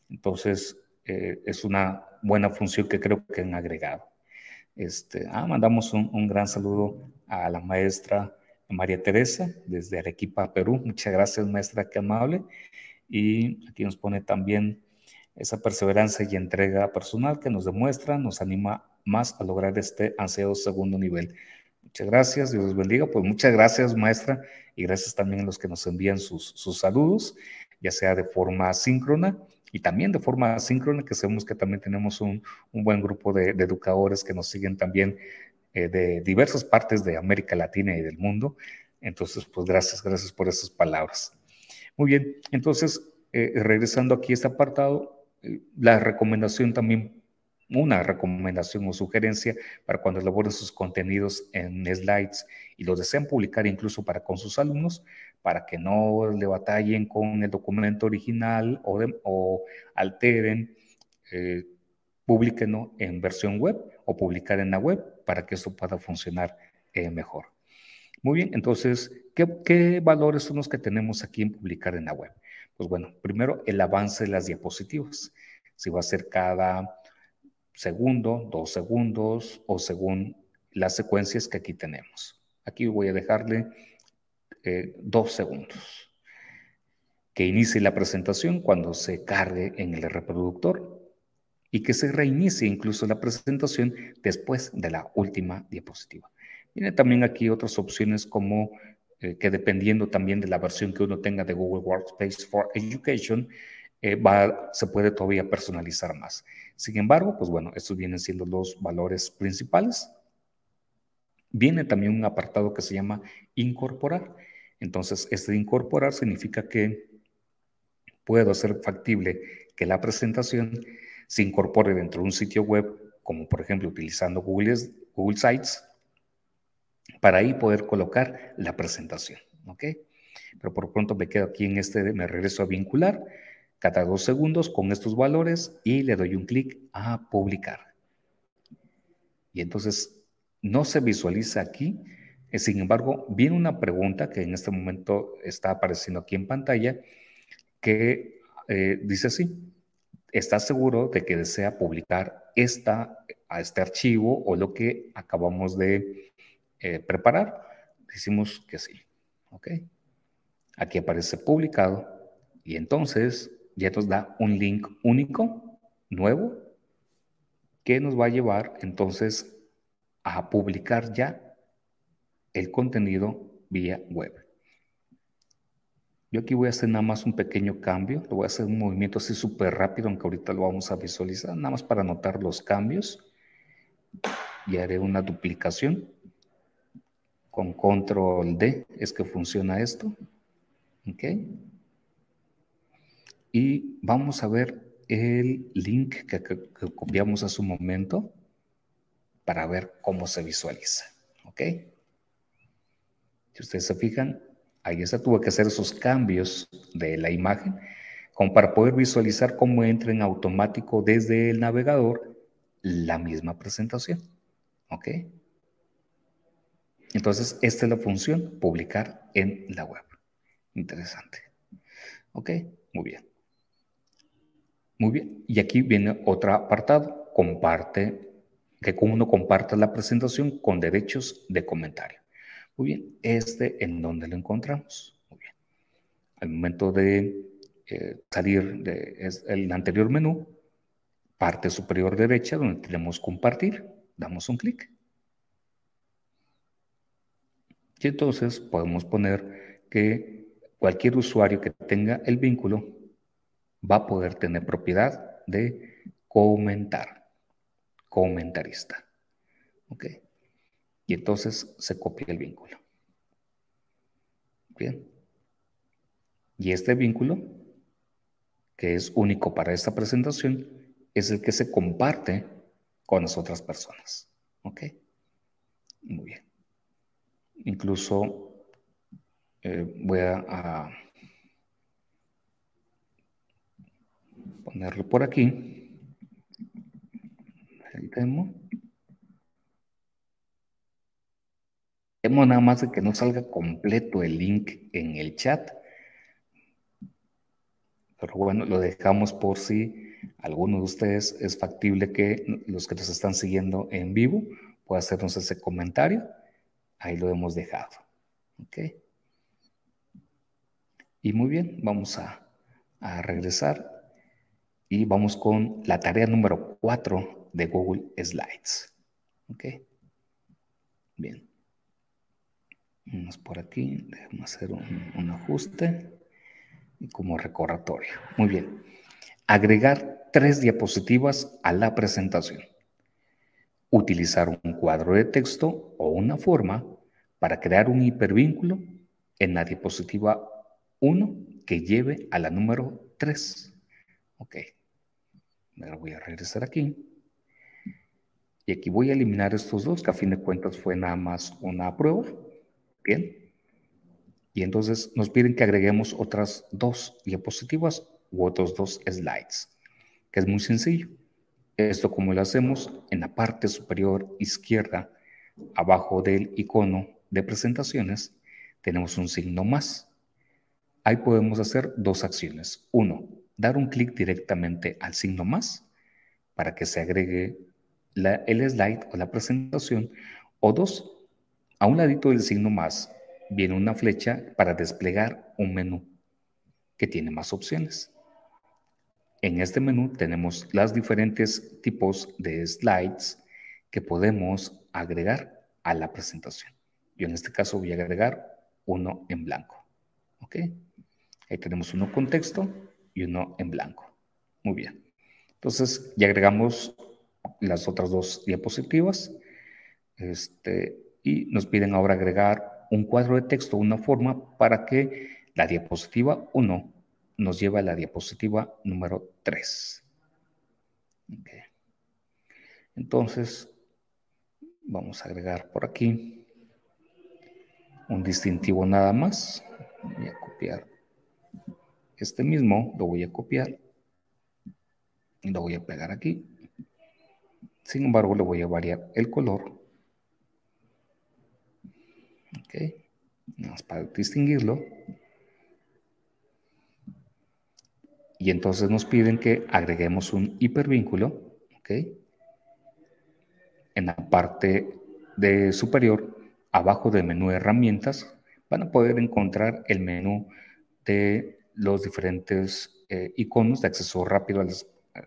Entonces, eh, es una buena función que creo que han agregado. Este, ah, mandamos un, un, gran saludo a la maestra María Teresa desde Arequipa, Perú. Muchas gracias, maestra, qué amable. Y aquí nos pone también esa perseverancia y entrega personal que nos demuestra, nos anima más a lograr este ansiado segundo nivel. Muchas gracias, Dios los bendiga. Pues muchas gracias, maestra, y gracias también a los que nos envían sus, saludos, ya sea de forma síncrona y también de forma asíncrona, que sabemos que también tenemos un, buen grupo de, educadores que nos siguen también eh, de diversas partes de América Latina y del mundo. Entonces, pues gracias, gracias por esas palabras. Muy bien, entonces, eh, regresando aquí a este apartado, la recomendación también, una recomendación o sugerencia para cuando elaboren sus contenidos en slides y los desean publicar incluso para con sus alumnos, para que no le batallen con el documento original o, alteren, eh, en versión web o publicar en la web para que esto pueda funcionar eh, mejor. Muy bien, entonces, ¿qué, ¿qué valores son los que tenemos aquí en publicar en la web? Pues bueno, primero el avance de las diapositivas. si va a ser cada segundo, dos segundos o según las secuencias que aquí tenemos. Aquí voy a dejarle eh, dos segundos. Que inicie la presentación cuando se cargue en el reproductor y que se reinicie incluso la presentación después de la última diapositiva. Tiene también aquí otras opciones como eh, que dependiendo también de la versión que uno tenga de Google Workspace for Education, eh, va, se puede todavía personalizar más. Sin embargo, pues bueno, estos vienen siendo los valores principales. Viene también un apartado que se llama incorporar. Entonces, este incorporar significa que puedo hacer factible que la presentación se incorpore dentro de un sitio web, como por ejemplo utilizando Google, Google Sites, para ahí poder colocar la presentación. ¿Ok? Pero por pronto me quedo aquí en este, me regreso a vincular cada dos segundos con estos valores y le doy un clic a publicar. Y entonces no se visualiza aquí. Eh, sin embargo, viene una pregunta que en este momento está apareciendo aquí en pantalla que eh, dice así, ¿estás seguro de que desea publicar esta, a este archivo o lo que acabamos de eh, preparar? Decimos que sí. ¿Ok? Aquí aparece publicado y entonces ya nos da un link único, nuevo, que nos va a llevar entonces a publicar ya el contenido vía web. Yo aquí voy a hacer nada más un pequeño cambio, lo voy a hacer un movimiento así súper rápido, aunque ahorita lo vamos a visualizar, nada más para notar los cambios. Y haré una duplicación. Con control D es que funciona esto. ¿Ok? y vamos a ver el link que, copiamos hace un momento para ver cómo se visualiza. ¿Ok? Si ustedes se fijan, ahí está, tuve que hacer esos cambios de la imagen como para poder visualizar cómo entra en automático desde el navegador la misma presentación. ¿Ok? Entonces, esta es la función, publicar en la web. Interesante. ¿Ok? Muy bien. Muy bien, y aquí viene otro apartado, comparte, que uno comparta la presentación con derechos de comentario. Muy bien, este en donde lo encontramos. Muy bien. Al momento de eh, salir del anterior menú, parte superior derecha donde tenemos compartir, damos un clic. Y entonces podemos poner que cualquier usuario que tenga el vínculo va a poder tener propiedad de comentar, comentarista. ¿Ok? Y entonces se copia el vínculo. Bien. Y este vínculo, que es único para esta presentación, es el que se comparte con las otras personas. ¿Ok? Muy bien. Incluso eh, voy a ponerlo por aquí. El demo. Demo nada más de que no salga completo el link en el chat. Pero bueno, lo dejamos por si alguno de ustedes es factible que los que nos están siguiendo en vivo pueda hacernos ese comentario. Ahí lo hemos dejado. ¿Ok? Y muy bien, vamos a, a regresar y vamos con la tarea número 4 de Google Slides. ¿Ok? Bien. Vamos por aquí. Déjame hacer un, ajuste. Y como recordatorio. Muy bien. Agregar tres diapositivas a la presentación. Utilizar un cuadro de texto o una forma para crear un hipervínculo en la diapositiva 1 que lleve a la número 3. Ok. Ahora voy a regresar aquí. Y aquí voy a eliminar estos dos, que a fin de cuentas fue nada más una prueba. Bien. Y entonces nos piden que agreguemos otras dos diapositivas u otros dos slides, que es muy sencillo. Esto como lo hacemos en la parte superior izquierda, abajo del icono de presentaciones, tenemos un signo más. Ahí podemos hacer dos acciones. Uno, dar un clic directamente al signo más para que se agregue el slide o la presentación. O dos, a un ladito del signo más viene una flecha para desplegar un menú que tiene más opciones. En este menú tenemos los diferentes tipos de slides que podemos agregar a la presentación. Yo en este caso voy a agregar uno en blanco. ¿Ok? Ahí tenemos uno con texto y uno en blanco. Muy bien. Entonces ya agregamos las otras dos diapositivas. Este, y nos piden ahora agregar un cuadro de texto, una forma para que la diapositiva 1 nos lleve a la diapositiva número 3. Entonces, vamos a agregar por aquí un distintivo nada más. Voy a copiar este mismo, lo voy a copiar y lo voy a pegar aquí. Sin embargo, le voy a variar el color. Ok, más para distinguirlo. Y entonces nos piden que agreguemos un hipervínculo. Ok, en la parte de superior, abajo del menú de herramientas, van a poder encontrar el menú de los diferentes eh, iconos de acceso rápido a las eh,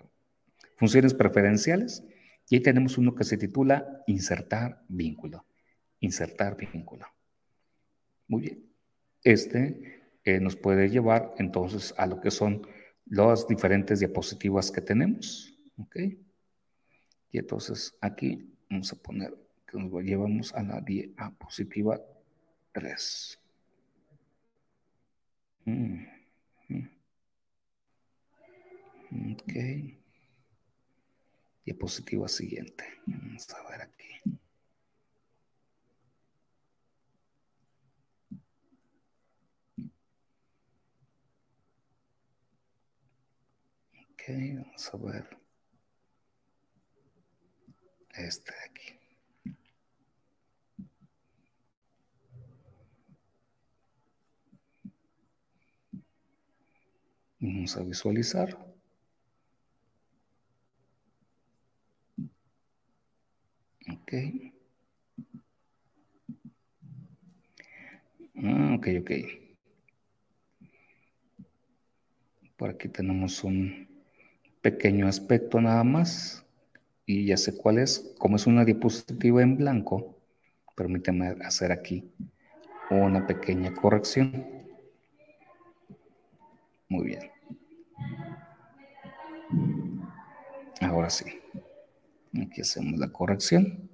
funciones preferenciales. Y ahí tenemos uno que se titula Insertar vínculo. Insertar vínculo. Muy bien. Este eh, nos puede llevar entonces a lo que son las diferentes diapositivas que tenemos. ¿Ok? Y entonces aquí Vamos a poner que nos llevamos a la diapositiva 3. Mm, mm. Ok. Diapositiva siguiente. Vamos a ver aquí. Vamos a ver. Este de aquí. Vamos a visualizar. Ok. Ah, ok, ok. Por aquí tenemos un pequeño aspecto nada más y ya sé cuál es. Como es una diapositiva en blanco, permíteme hacer aquí una pequeña corrección. Muy bien. Ahora sí. Aquí hacemos la corrección.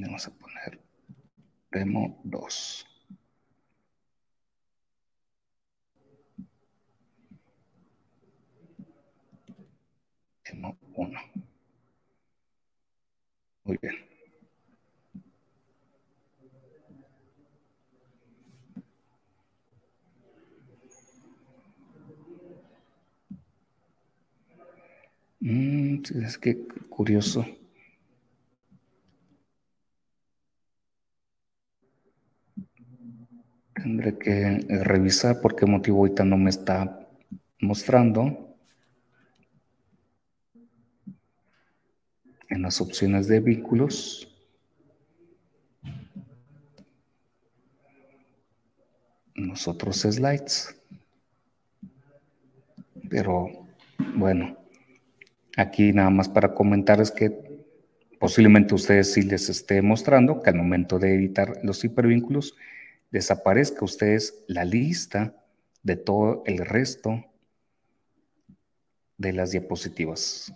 Vamos a poner demo 2. Demo 1. Muy bien. Mm, es que curioso. Tendré que revisar por qué motivo ahorita no me está mostrando. En las opciones de vínculos. Nosotros slides. Pero bueno, aquí nada más para comentar es que posiblemente ustedes sí les esté mostrando que al momento de editar los hipervínculos desaparezca ustedes la lista de todo el resto de las diapositivas.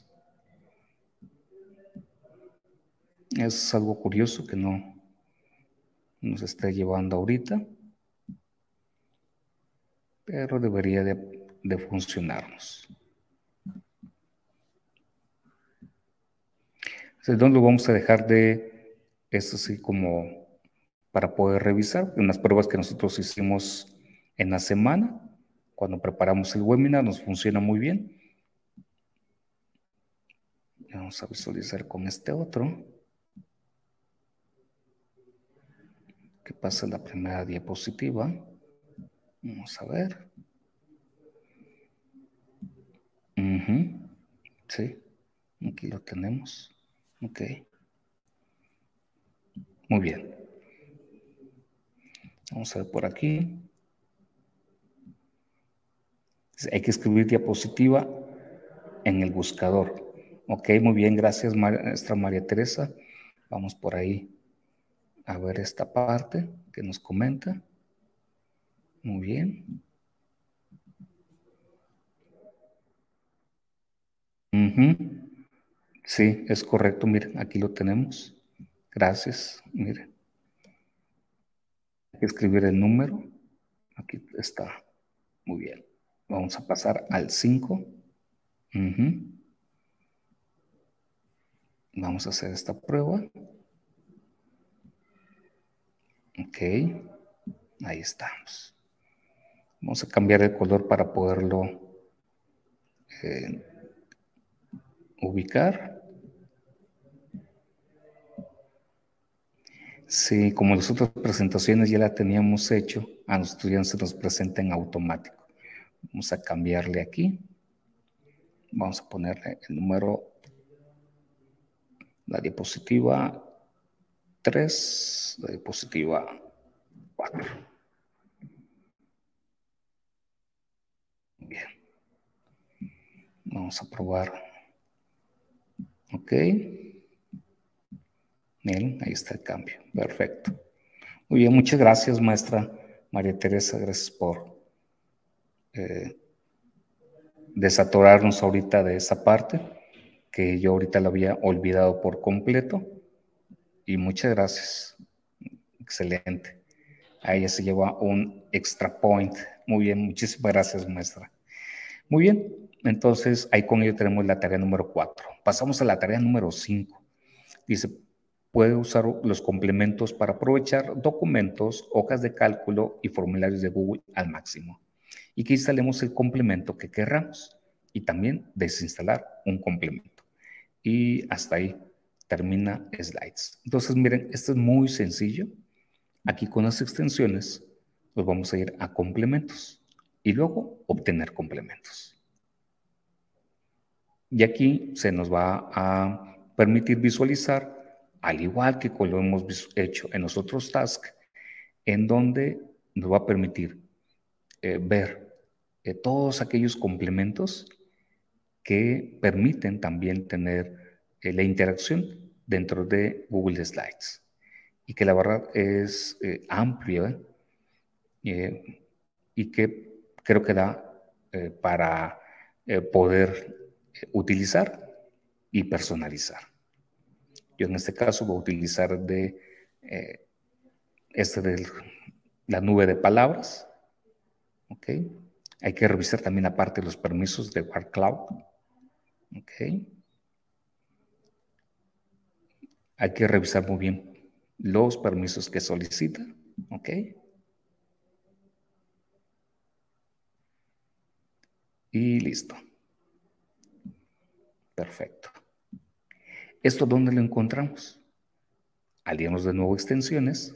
Es algo curioso que no nos esté llevando ahorita, pero debería de, funcionarnos. Entonces, lo vamos a dejar de esto así como para poder revisar unas pruebas que nosotros hicimos en la semana cuando preparamos el webinar, nos funciona muy bien. Vamos a visualizar con este otro. ¿Qué pasa en la primera diapositiva? Vamos a ver. Sí, aquí lo tenemos. Ok. Muy bien. Vamos a ver por aquí. Hay que escribir diapositiva en el buscador. Ok, muy bien, gracias maestra María Teresa. Vamos por ahí a ver esta parte que nos comenta. Muy bien. Sí, es correcto. Miren, aquí lo tenemos. Gracias. Miren. Escribir el número. Aquí está. Muy bien. Vamos a pasar al 5. Vamos a hacer esta prueba. Ok. Ahí estamos. Vamos a cambiar el color para poderlo eh, ubicar. Sí, como las otras presentaciones ya la teníamos hecho, a los estudiantes se nos presenta en automático. Vamos a cambiarle aquí. Vamos a ponerle el número, la diapositiva 3, la diapositiva 4. Bien. Vamos a probar Ok. Bien, ahí está el cambio. Perfecto. Muy bien, muchas gracias, maestra María Teresa. Gracias por eh, desatorarnos ahorita de esa parte que yo ahorita la había olvidado por completo. Y muchas gracias. Excelente. Ahí se lleva un extra point. Muy bien, muchísimas gracias, maestra. Muy bien, entonces, ahí con ello tenemos la tarea número 4. Pasamos a la tarea número 5. Dice, puede usar los complementos para aprovechar documentos, hojas de cálculo y formularios de Google al máximo. Y que instalemos el complemento que querramos y también desinstalar un complemento. Y hasta ahí termina slides. Entonces, miren, esto es muy sencillo. Aquí con las extensiones, nos vamos a ir a complementos y luego obtener complementos. Y aquí se nos va a permitir visualizar, al igual que lo hemos hecho en los otros tasks, en donde nos va a permitir eh, ver eh, todos aquellos complementos que permiten también tener eh, la interacción dentro de Google Slides. Y que la verdad es amplia y que creo que da para poder utilizar y personalizar. Yo en este caso voy a utilizar de eh, este de la nube de palabras. ¿Ok? Hay que revisar también aparte los permisos de Word Cloud. ¿Ok? Hay que revisar muy bien los permisos que solicita. ¿Ok? Y listo. Perfecto. ¿Esto dónde lo encontramos? Aliamos de nuevo extensiones.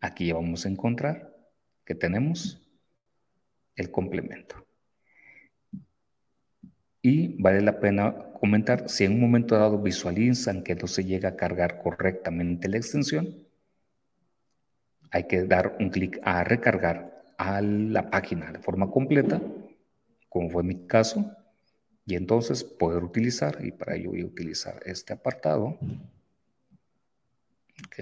Aquí ya vamos a encontrar que tenemos el complemento. Y vale la pena comentar, si en un momento dado visualizan que no se llega a cargar correctamente la extensión, hay que dar un clic a recargar a la página de forma completa, como fue mi caso, y entonces poder utilizar, y para ello voy a utilizar este apartado. Ok.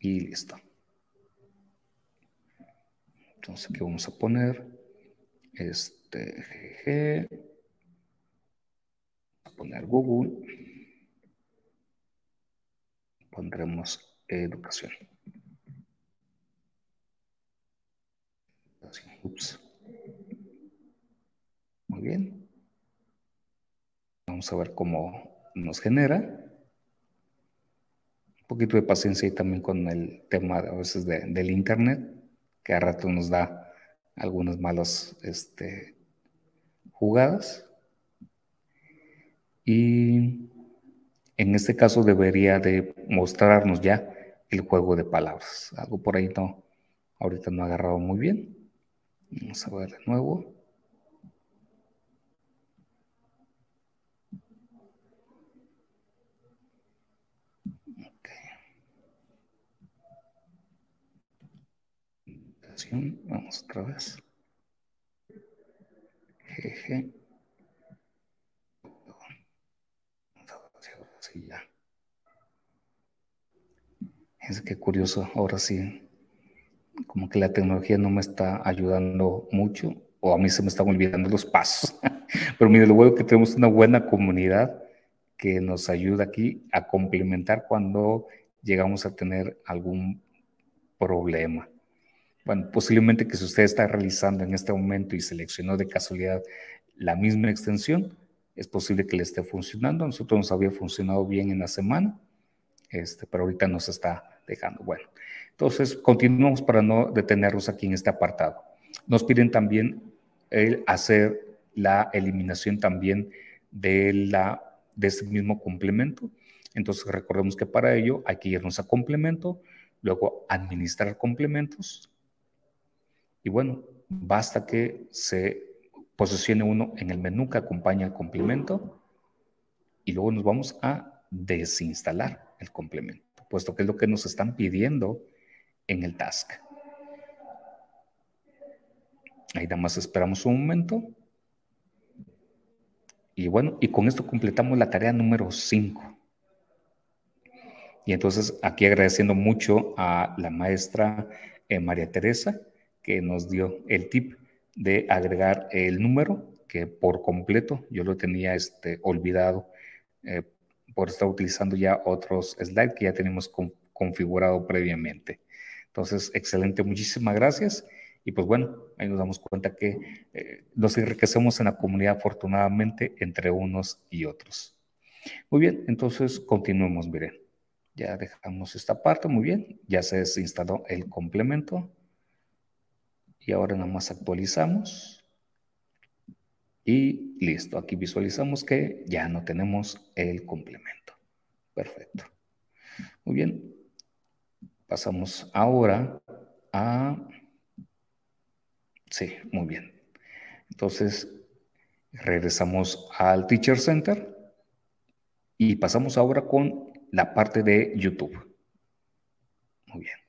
Y listo. Entonces aquí vamos a poner este GG. a poner Google. Pondremos educación. Ups. Bien. Vamos a ver cómo nos genera. Un poquito de paciencia y también con el tema a veces del Internet, que a rato nos da algunas malas este, jugadas. Y en este caso debería de mostrarnos ya el juego de palabras. Algo por ahí no, ahorita no ha agarrado muy bien. Vamos a ver de nuevo. Vamos otra vez. Jeje. Sí, ya. Es que curioso, ahora sí, como que la tecnología no me está ayudando mucho, o a mí se me están olvidando los pasos. Pero mire, lo bueno que tenemos una buena comunidad que nos ayuda aquí a complementar cuando llegamos a tener algún problema. Bueno, posiblemente que si usted está realizando en este momento y seleccionó de casualidad la misma extensión, es posible que le esté funcionando. A nosotros nos había funcionado bien en la semana, este, pero ahorita nos está dejando. Bueno, entonces continuamos para no detenernos aquí en este apartado. Nos piden también el hacer la eliminación también de, la, de este mismo complemento. Entonces recordemos que para ello hay que irnos a complemento, luego administrar complementos, y bueno, basta que se posicione uno en el menú que acompaña el complemento y luego nos vamos a desinstalar el complemento, puesto que es lo que nos están pidiendo en el task. Ahí nada más esperamos un momento. Y bueno, y con esto completamos la tarea número 5. Y entonces aquí agradeciendo mucho a la maestra eh, María Teresa, que nos dio el tip de agregar el número, que por completo yo lo tenía este, olvidado eh, por estar utilizando ya otros slides que ya tenemos configurado previamente. Entonces, excelente, muchísimas gracias. Y pues bueno, ahí nos damos cuenta que eh, nos enriquecemos en la comunidad afortunadamente entre unos y otros. Muy bien, entonces continuemos, miren. Ya dejamos esta parte, muy bien. Ya se desinstaló el complemento. Y ahora nada más actualizamos. Y listo, aquí visualizamos que ya no tenemos el complemento. Perfecto. Muy bien. Pasamos ahora a... Sí, muy bien. Entonces, regresamos al Teacher Center y pasamos ahora con la parte de YouTube. Muy bien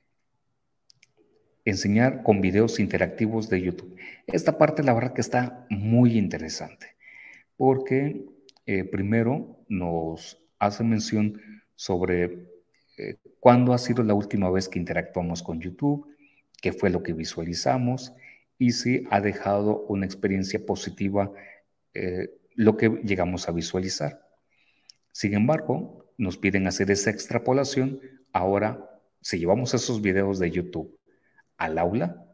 enseñar con videos interactivos de YouTube. Esta parte la verdad que está muy interesante porque eh, primero nos hace mención sobre eh, cuándo ha sido la última vez que interactuamos con YouTube, qué fue lo que visualizamos y si ha dejado una experiencia positiva eh, lo que llegamos a visualizar. Sin embargo, nos piden hacer esa extrapolación. Ahora, si llevamos esos videos de YouTube al aula,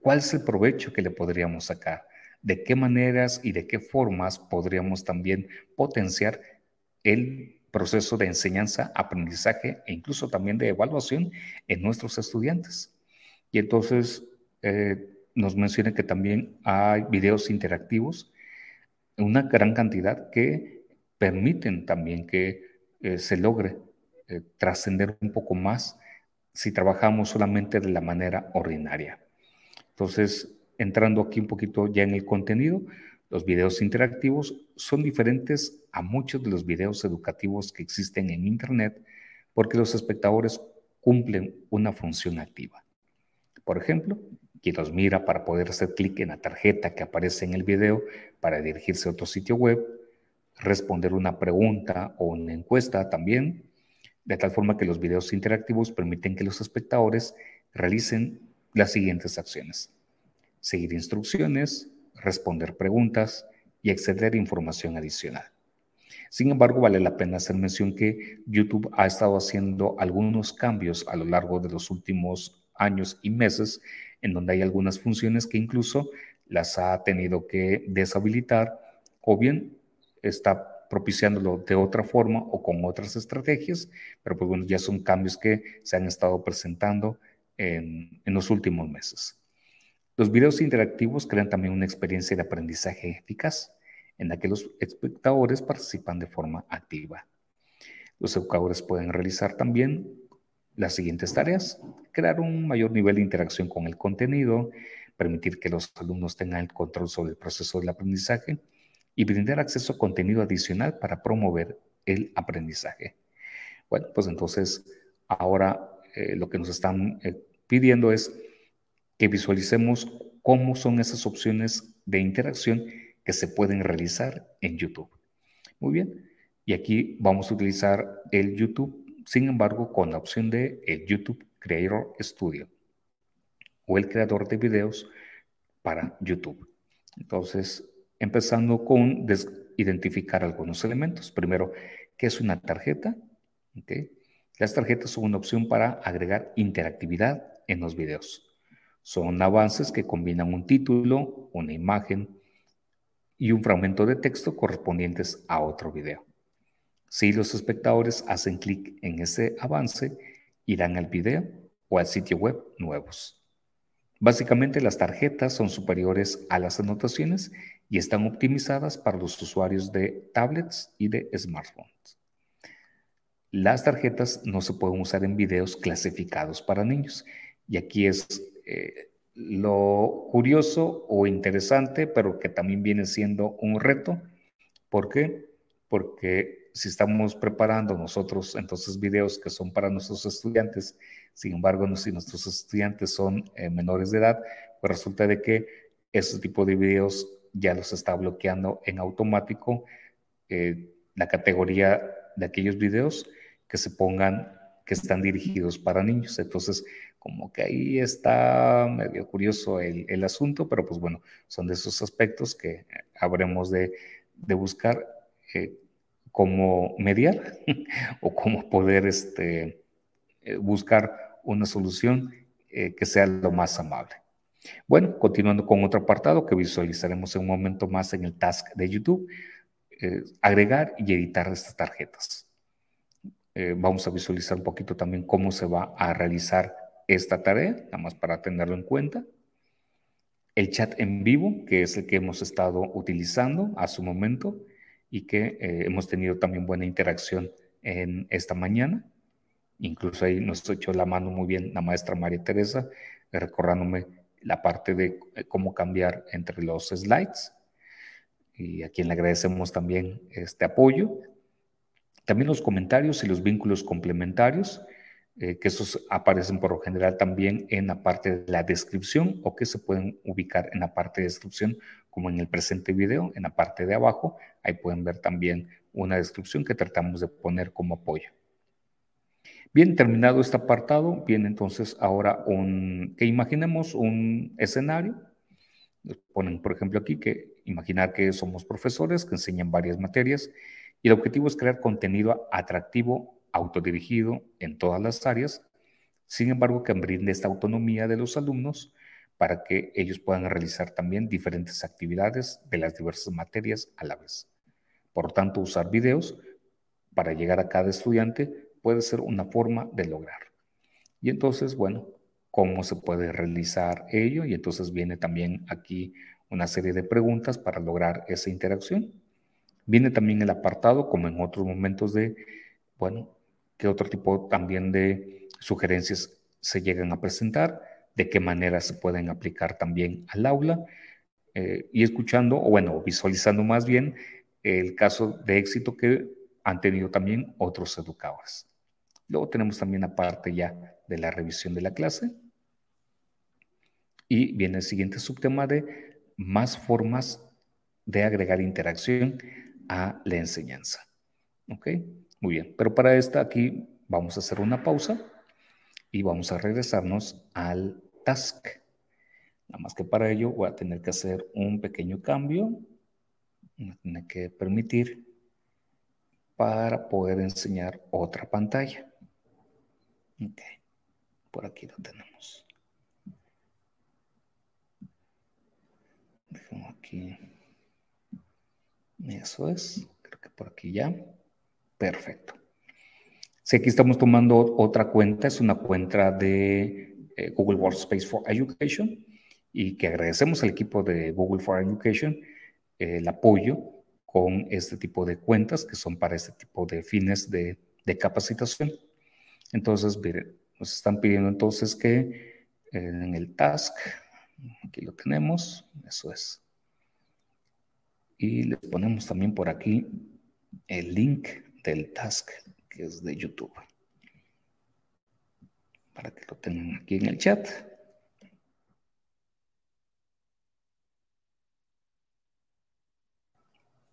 ¿cuál es el provecho que le podríamos sacar? ¿De qué maneras y de qué formas podríamos también potenciar el proceso de enseñanza, aprendizaje e incluso también de evaluación en nuestros estudiantes? Y entonces eh, nos menciona que también hay videos interactivos, una gran cantidad que permiten también que eh, se logre eh, trascender un poco más si trabajamos solamente de la manera ordinaria. Entonces, entrando aquí un poquito ya en el contenido, los videos interactivos son diferentes a muchos de los videos educativos que existen en Internet porque los espectadores cumplen una función activa. Por ejemplo, quien los mira para poder hacer clic en la tarjeta que aparece en el video para dirigirse a otro sitio web, responder una pregunta o una encuesta también, de tal forma que los videos interactivos permiten que los espectadores realicen las siguientes acciones. Seguir instrucciones, responder preguntas y acceder a información adicional. Sin embargo, vale la pena hacer mención que YouTube ha estado haciendo algunos cambios a lo largo de los últimos años y meses, en donde hay algunas funciones que incluso las ha tenido que deshabilitar o bien está propiciándolo de otra forma o con otras estrategias, pero pues bueno, ya son cambios que se han estado presentando en, en los últimos meses. Los videos interactivos crean también una experiencia de aprendizaje eficaz en la que los espectadores participan de forma activa. Los educadores pueden realizar también las siguientes tareas. Crear un mayor nivel de interacción con el contenido, permitir que los alumnos tengan el control sobre el proceso del aprendizaje y brindar acceso a contenido adicional para promover el aprendizaje. Bueno, pues entonces ahora eh, lo que nos están eh, pidiendo es que visualicemos cómo son esas opciones de interacción que se pueden realizar en YouTube. Muy bien, y aquí vamos a utilizar el YouTube, sin embargo, con la opción de el YouTube Creator Studio o el creador de videos para YouTube. Entonces, empezando con identificar algunos elementos. Primero, ¿qué es una tarjeta? Las tarjetas son una opción para agregar interactividad en los videos. Son avances que combinan un título, una imagen y un fragmento de texto correspondientes a otro video. Si los espectadores hacen clic en ese avance, irán al video o al sitio web nuevos. Básicamente las tarjetas son superiores a las anotaciones y están optimizadas para los usuarios de tablets y de smartphones. Las tarjetas no se pueden usar en videos clasificados para niños. Y aquí es eh, lo curioso o interesante, pero que también viene siendo un reto. ¿Por qué? Porque si estamos preparando nosotros entonces videos que son para nuestros estudiantes, sin embargo, si nuestros estudiantes son eh, menores de edad, pues resulta de que ese tipo de videos ya los está bloqueando en automático eh, la categoría de aquellos videos que se pongan que están dirigidos para niños. Entonces, como que ahí está medio curioso el, asunto, pero pues bueno, son de esos aspectos que habremos de, buscar. Eh, cómo mediar o cómo poder este, eh, buscar una solución que sea lo más amable. Bueno, continuando con otro apartado que visualizaremos en un momento más en el task de YouTube, eh, agregar y editar estas tarjetas. vamos a visualizar un poquito también cómo se va a realizar esta tarea, nada más para tenerlo en cuenta. El chat en vivo, que es el que hemos estado utilizando a su momento, y que eh, hemos tenido también buena interacción en esta mañana. Incluso ahí nos echó la mano muy bien la maestra María Teresa, recordándome la parte de eh, cómo cambiar entre los slides y a quien le agradecemos también este apoyo. También los comentarios y los vínculos complementarios, eh, que esos aparecen por lo general también en la parte de la descripción o que se pueden ubicar en la parte de descripción como en el presente video, en la parte de abajo, ahí pueden ver también una descripción que tratamos de poner como apoyo. Bien, terminado este apartado, viene entonces ahora un, que imaginemos un escenario. Ponen, por ejemplo, aquí que imaginar que somos profesores que enseñan varias materias y el objetivo es crear contenido atractivo, autodirigido en todas las áreas, sin embargo, que brinde esta autonomía de los alumnos para que ellos puedan realizar también diferentes actividades de las diversas materias a la vez. Por tanto, usar videos para llegar a cada estudiante puede ser una forma de lograr. Y entonces, bueno, ¿cómo se puede realizar ello? Y entonces viene también aquí una serie de preguntas para lograr esa interacción. Viene también el apartado, como en otros momentos de, bueno, qué otro tipo también de sugerencias se llegan a presentar de qué manera se pueden aplicar también al aula eh, y escuchando, o bueno, visualizando más bien el caso de éxito que han tenido también otros educadores. Luego tenemos también la parte ya de la revisión de la clase. Y viene el siguiente subtema de más formas de agregar interacción a la enseñanza. ¿Ok? Muy bien. Pero para esta aquí vamos a hacer una pausa y vamos a regresarnos al task. Nada más que para ello voy a tener que hacer un pequeño cambio. Me tiene que permitir para poder enseñar otra pantalla. Ok, por aquí lo tenemos. Dejamos aquí. Eso es. Creo que por aquí ya. Perfecto. Si aquí estamos tomando otra cuenta, es una cuenta de eh, Google Workspace for Education y que agradecemos al equipo de Google for Education el apoyo con este tipo de cuentas que son para este tipo de fines de capacitación. Entonces, miren, nos están pidiendo entonces que en el task, aquí lo tenemos, eso es. Y le ponemos también por aquí el link del task que es de YouTube. Para que lo tengan aquí en el chat.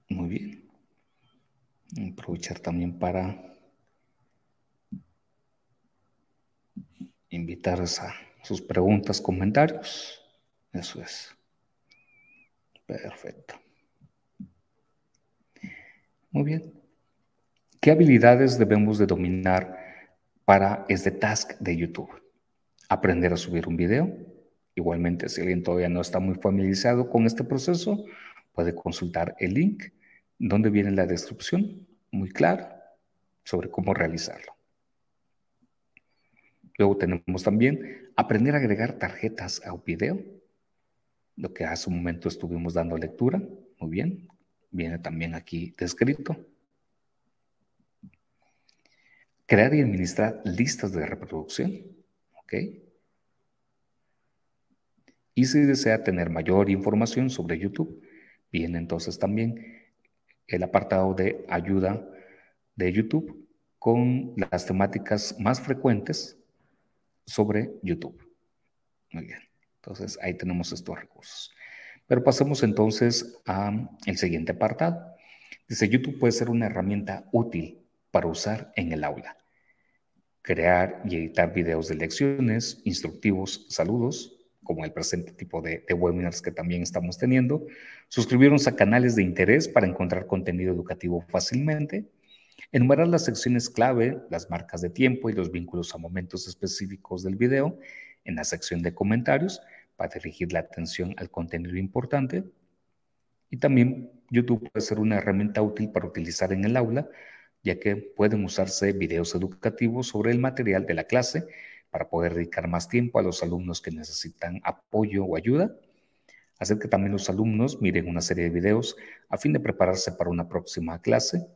Muy bien. Aprovechar también para invitarles a sus preguntas, comentarios. Eso es. Perfecto. Muy bien. ¿Qué habilidades debemos de dominar para este task de YouTube? Aprender a subir un video. Igualmente, si alguien todavía no está muy familiarizado con este proceso, puede consultar el link donde viene la descripción muy clara sobre cómo realizarlo. Luego tenemos también aprender a agregar tarjetas a un video, lo que hace un momento estuvimos dando lectura. Muy bien, viene también aquí descrito. Crear y administrar listas de reproducción. ¿Ok? Y si desea tener mayor información sobre YouTube, viene entonces también el apartado de ayuda de YouTube con las temáticas más frecuentes sobre YouTube. Muy bien, entonces ahí tenemos estos recursos. Pero pasemos entonces al siguiente apartado. Dice, YouTube puede ser una herramienta útil para usar en el aula. Crear y editar videos de lecciones, instructivos, saludos, como el presente tipo de, de webinars que también estamos teniendo. Suscribirnos a canales de interés para encontrar contenido educativo fácilmente Enumerar las secciones clave, las marcas de tiempo y los vínculos a momentos específicos del video en la sección de comentarios para dirigir la atención al contenido importante. Y también YouTube puede ser una herramienta útil para utilizar en el aula, ya que pueden usarse videos educativos sobre el material de la clase para poder dedicar más tiempo a los alumnos que necesitan apoyo o ayuda. Hacer que también los alumnos miren una serie de videos a fin de prepararse para una próxima clase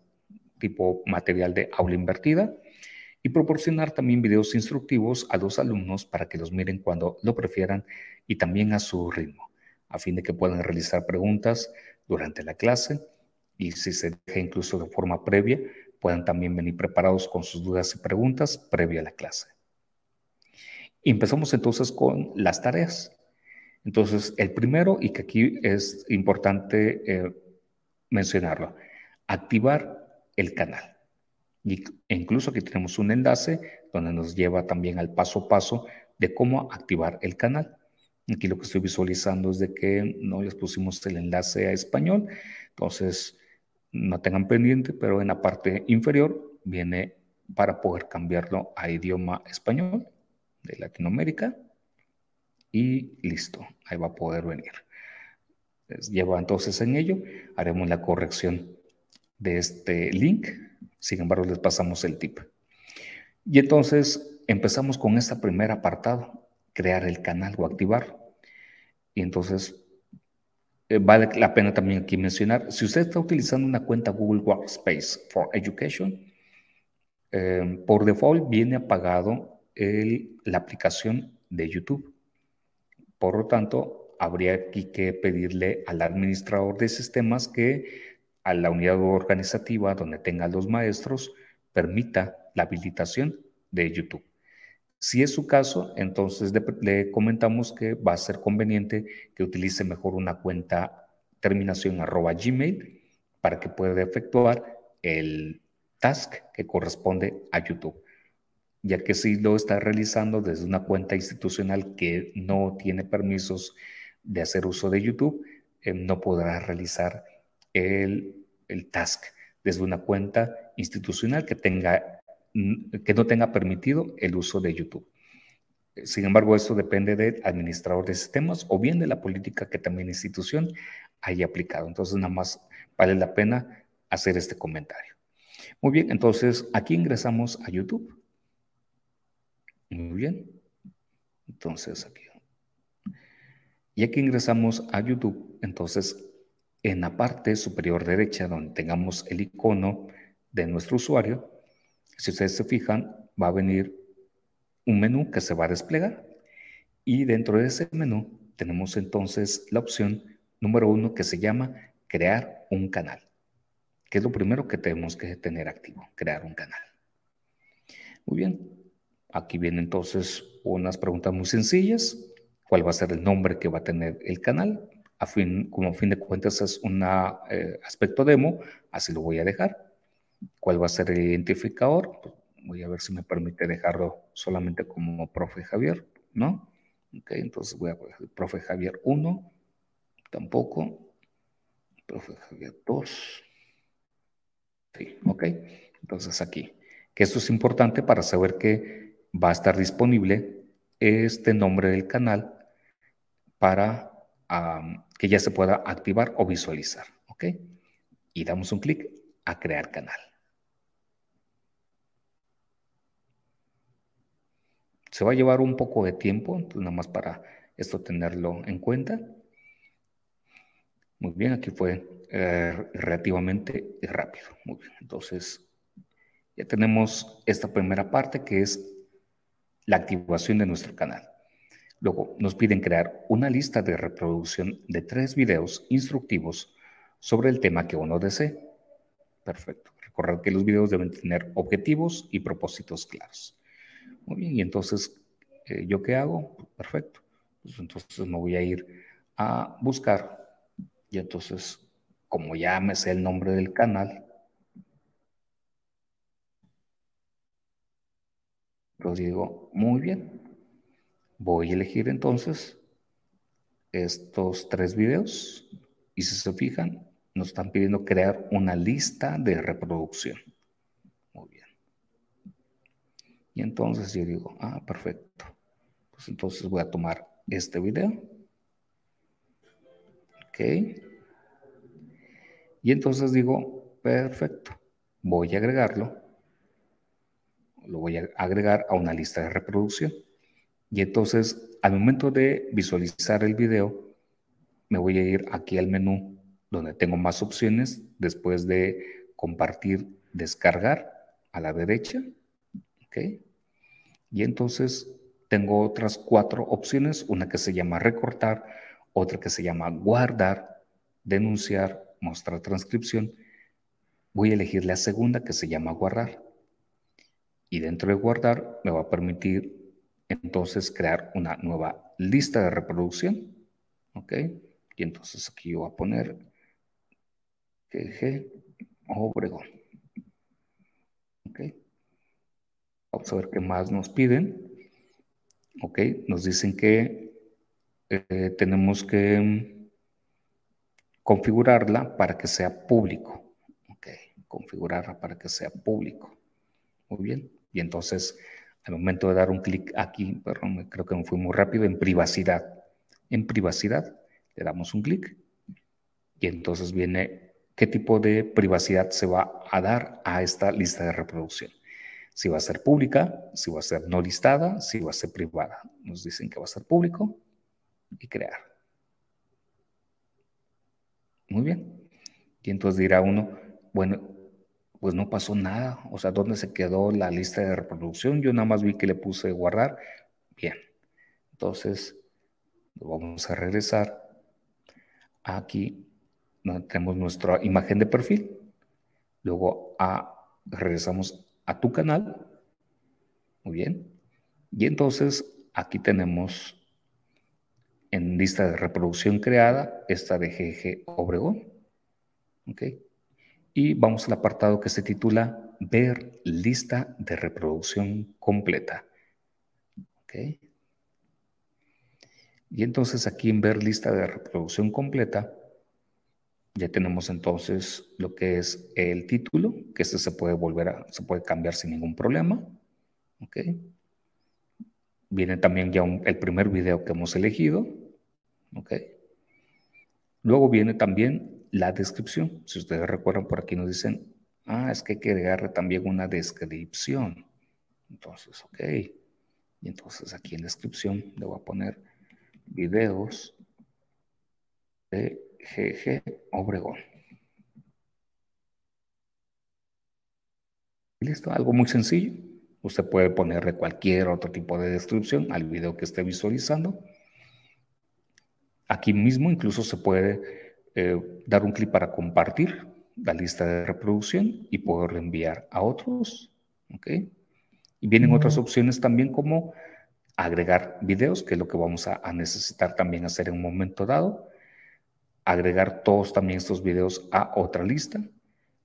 tipo material de aula invertida y proporcionar también videos instructivos a los alumnos para que los miren cuando lo prefieran y también a su ritmo, a fin de que puedan realizar preguntas durante la clase y si se deja incluso de forma previa, puedan también venir preparados con sus dudas y preguntas previa a la clase. empezamos entonces con las tareas. Entonces, el primero, y que aquí es importante eh, mencionarlo, activar el canal. Y incluso aquí tenemos un enlace donde nos lleva también al paso a paso de cómo activar el canal. Aquí lo que estoy visualizando es de que no les pusimos el enlace a español, entonces no tengan pendiente, pero en la parte inferior viene para poder cambiarlo a idioma español de Latinoamérica y listo, ahí va a poder venir. lleva entonces en ello, haremos la corrección de este link. Sin embargo, les pasamos el tip. Y entonces empezamos con este primer apartado, crear el canal o activar. Y entonces eh, vale la pena también aquí mencionar, si usted está utilizando una cuenta Google Workspace for Education, eh, por default viene apagado el, la aplicación de YouTube. Por lo tanto, habría aquí que pedirle al administrador de sistemas que a la unidad organizativa donde tenga los maestros permita la habilitación de YouTube. Si es su caso, entonces le, comentamos que va a ser conveniente que utilice mejor una cuenta terminación arroba gmail para que pueda efectuar el task que corresponde a YouTube, ya que si lo está realizando desde una cuenta institucional que no tiene permisos de hacer uso de YouTube, eh, no podrá realizar el el task desde una cuenta institucional que, tenga, mm, que no tenga permitido el uso de YouTube. Sin embargo, eso depende del administrador de sistemas o bien de la política que también la institución haya aplicado. Entonces, nada más vale la pena hacer este comentario. Muy bien, entonces aquí ingresamos a YouTube. Muy bien. Entonces aquí. Y aquí ingresamos a YouTube. Entonces, en la parte superior derecha, donde tengamos el icono de nuestro usuario, si ustedes se fijan, va a venir un menú que se va a desplegar. Y dentro de ese menú tenemos entonces la opción número uno que se llama crear un canal, que es lo primero que tenemos que tener activo, crear un canal. Muy bien, aquí vienen entonces unas preguntas muy sencillas. ¿Cuál va a ser el nombre que va a tener el canal? Como a fin de cuentas es un eh, aspecto demo, así lo voy a dejar. ¿Cuál va a ser el identificador? Pues voy a ver si me permite dejarlo solamente como profe Javier, ¿no? Ok, entonces voy a poner profe Javier 1, tampoco, profe Javier 2, sí, ok, entonces aquí, que esto es importante para saber que va a estar disponible este nombre del canal para que ya se pueda activar o visualizar, ok, y damos un clic a crear canal. Se va a llevar un poco de tiempo, nada más para esto tenerlo en cuenta. Muy bien, aquí fue eh, relativamente rápido. Muy bien, entonces ya tenemos esta primera parte que es la activación de nuestro canal. Luego nos piden crear una lista de reproducción de tres videos instructivos sobre el tema que uno desee. Perfecto. Recordad que los videos deben tener objetivos y propósitos claros. Muy bien, y entonces, eh, ¿yo qué hago? Perfecto. Pues entonces me voy a ir a buscar. Y entonces, como ya me sé el nombre del canal, entonces digo, muy bien. Voy a elegir entonces estos tres videos. Y si se fijan, nos están pidiendo crear una lista de reproducción. Y entonces yo digo, ah, perfecto. Pues entonces voy a tomar este video. Ok. Y entonces digo, perfecto. Voy a agregarlo. Lo voy a agregar a una lista de reproducción. Y entonces, al momento de visualizar el video, me voy a ir aquí al menú donde tengo más opciones después de compartir, descargar a la derecha. ¿ok? Y entonces tengo otras cuatro opciones, una que se llama recortar, otra que se llama guardar, denunciar, mostrar transcripción. Voy a elegir la segunda que se llama guardar. Y dentro de guardar me va a permitir entonces crear una nueva lista de reproducción. ¿Ok? Y entonces aquí yo voy a poner GG Obregón. ¿Ok? Vamos a ver qué más nos piden. Ok, nos dicen que eh, tenemos que configurarla para que sea público. Ok, configurarla para que sea público. Muy bien. Y entonces, al momento de dar un clic aquí, perdón, creo que fui muy rápido, en privacidad. En privacidad, le damos un clic. Y entonces viene qué tipo de privacidad se va a dar a esta lista de reproducción si va a ser pública, si va a ser no listada, si va a ser privada. Nos dicen que va a ser público y crear. Muy bien. Y entonces dirá uno, bueno, pues no pasó nada. O sea, ¿dónde se quedó la lista de reproducción? Yo nada más vi que le puse guardar. Bien. Entonces, vamos a regresar aquí tenemos nuestra imagen de perfil. Luego a, regresamos a tu canal. Muy bien. Y entonces aquí tenemos en lista de reproducción creada esta de GG Obregón. ¿Ok? Y vamos al apartado que se titula Ver lista de reproducción completa. ¿Ok? Y entonces aquí en Ver lista de reproducción completa ya tenemos entonces lo que es el título, que este se puede volver a, se puede cambiar sin ningún problema. ¿Ok? Viene también ya el primer video que hemos elegido. ¿Ok? Luego viene también la descripción. Si ustedes recuerdan, por aquí nos dicen, ah, es que hay que agregar también una descripción. Entonces, ok. Y entonces aquí en descripción le voy a poner videos de GG Obregón. Listo, algo muy sencillo. Usted puede ponerle cualquier otro tipo de descripción al video que esté visualizando. Aquí mismo incluso se puede eh, dar un clic para compartir la lista de reproducción y poder enviar a otros. ¿ok? Y vienen otras opciones también como agregar videos, que es lo que vamos a, necesitar también hacer en un momento dado. Agregar todos también estos videos a otra lista.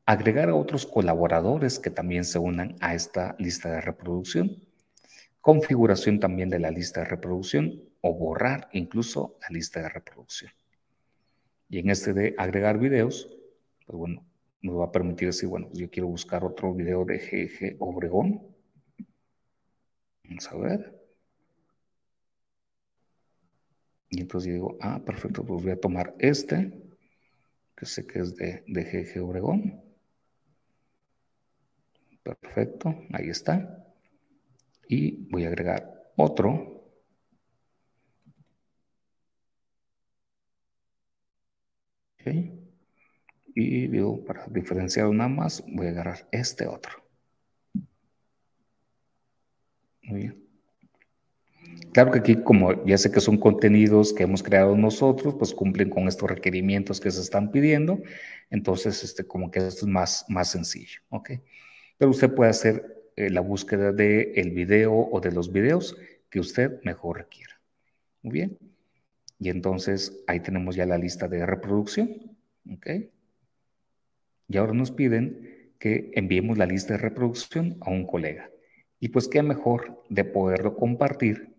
Agregar a otros colaboradores que también se unan a esta lista de reproducción. Configuración también de la lista de reproducción o borrar incluso la lista de reproducción. Y en este de agregar videos, pues bueno, nos va a permitir decir, bueno, yo quiero buscar otro video de GG Obregón. Vamos a ver. Y entonces digo, ah, perfecto, pues voy a tomar este, que sé que es de GG Obregón. Perfecto, ahí está. Y voy a agregar otro Y digo, para diferenciar una más, voy a agarrar este otro. Muy bien. Claro que aquí, como ya sé que son contenidos que hemos creado nosotros, pues cumplen con estos requerimientos que se están pidiendo. Entonces, este, como que esto es más, más sencillo, ¿ok? Pero usted puede hacer eh, la búsqueda del el video o de los videos que usted mejor requiera. Muy bien. Y entonces ahí tenemos ya la lista de reproducción. ¿Ok? Y ahora nos piden que enviemos la lista de reproducción a un colega. Y pues qué mejor de poderlo compartir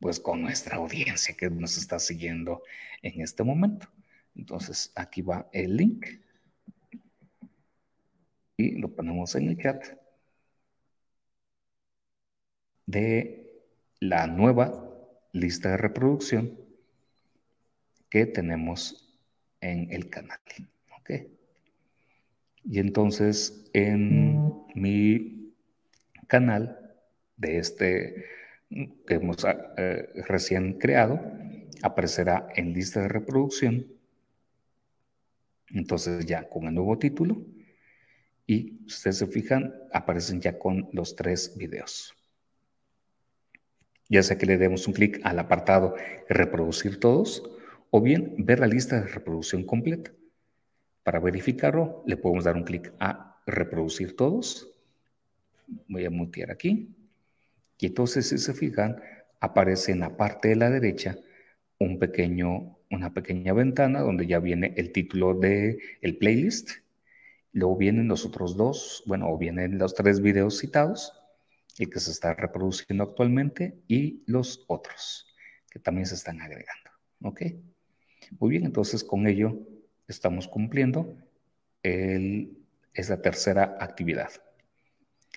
pues con nuestra audiencia que nos está siguiendo en este momento. Entonces aquí va el link y lo ponemos en el chat de la nueva lista de reproducción que tenemos en el canal. ¿Ok? Y entonces en mi canal de este que hemos eh, recién creado aparecerá en lista de reproducción. Entonces ya con el nuevo título y ustedes se fijan aparecen ya con los tres videos ya sea que le demos un clic al apartado reproducir todos o bien ver la lista de reproducción completa. Para verificarlo, le podemos dar un clic a reproducir todos. Voy a mutear aquí. Y entonces, si se fijan, aparece en la parte de la derecha un pequeño, una pequeña ventana donde ya viene el título del el playlist. Luego vienen los otros dos, bueno, o vienen los tres videos citados, el que se está reproduciendo actualmente y los otros que también se están agregando. ¿Ok? Muy bien, entonces con ello estamos cumpliendo esa tercera actividad.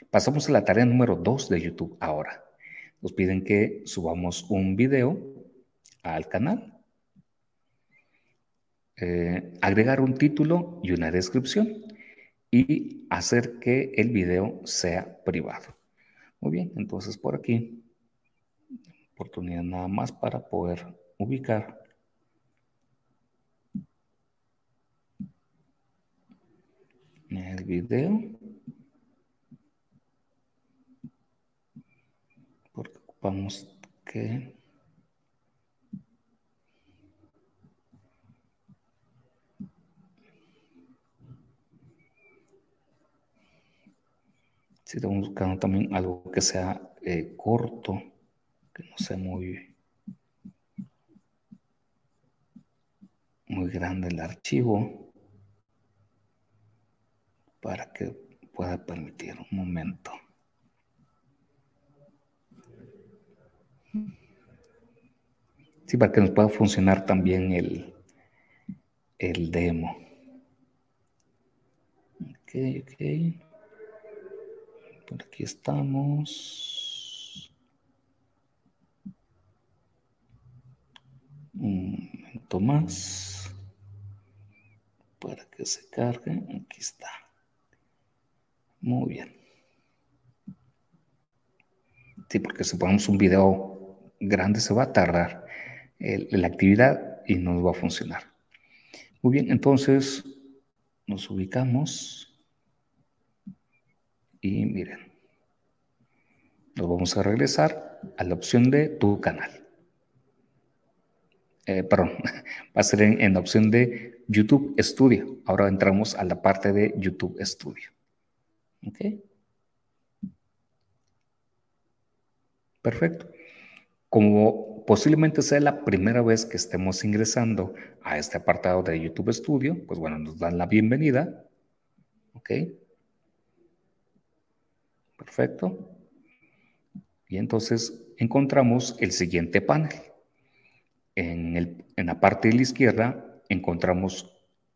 Pasamos a la tarea número 2 de YouTube ahora. Nos piden que subamos un video al canal, eh, agregar un título y una descripción y hacer que el video sea privado. Muy bien, entonces por aquí, oportunidad nada más para poder ubicar el video. Porque ocupamos que si estamos buscando también algo que sea eh, corto, que no sea muy, muy grande el archivo para que pueda permitir un momento. Sí, para que nos pueda funcionar también el, el demo. Ok, ok. Por aquí estamos. Un momento más. Para que se cargue. Aquí está. Muy bien. Sí, porque si ponemos un video grande se va a tardar la actividad y no va a funcionar. Muy bien, entonces nos ubicamos y miren, nos vamos a regresar a la opción de tu canal. Eh, perdón, va a ser en, la opción de YouTube Studio. Ahora entramos a la parte de YouTube Studio. ¿Ok? Perfecto. Como posiblemente sea la primera vez que estemos ingresando a este apartado de YouTube Studio, pues bueno, nos dan la bienvenida. ¿Ok? Perfecto. Y entonces encontramos el siguiente panel. En, la parte de la izquierda encontramos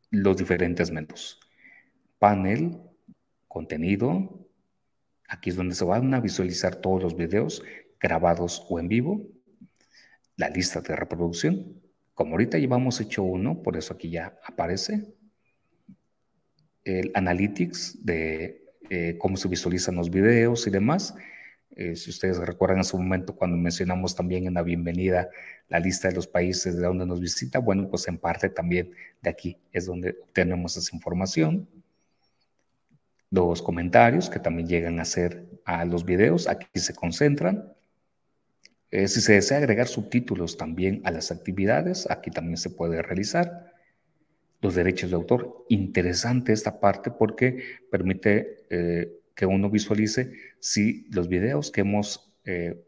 los diferentes menús. Panel, contenido. Aquí es donde se van a visualizar todos los videos grabados o en vivo. La lista de reproducción. Como ahorita llevamos hecho uno, por eso aquí ya aparece. El analytics de eh, cómo se visualizan los videos y demás. Eh, si ustedes recuerdan en su momento cuando mencionamos también en la bienvenida la lista de los países de donde nos visita, bueno, pues en parte también de aquí es donde obtenemos esa información. Los comentarios que también llegan a hacer a los videos, aquí se concentran. Eh, si se desea agregar subtítulos también a las actividades, aquí también se puede realizar. Los derechos de autor, interesante esta parte porque permite eh, que uno visualice si los videos que hemos eh,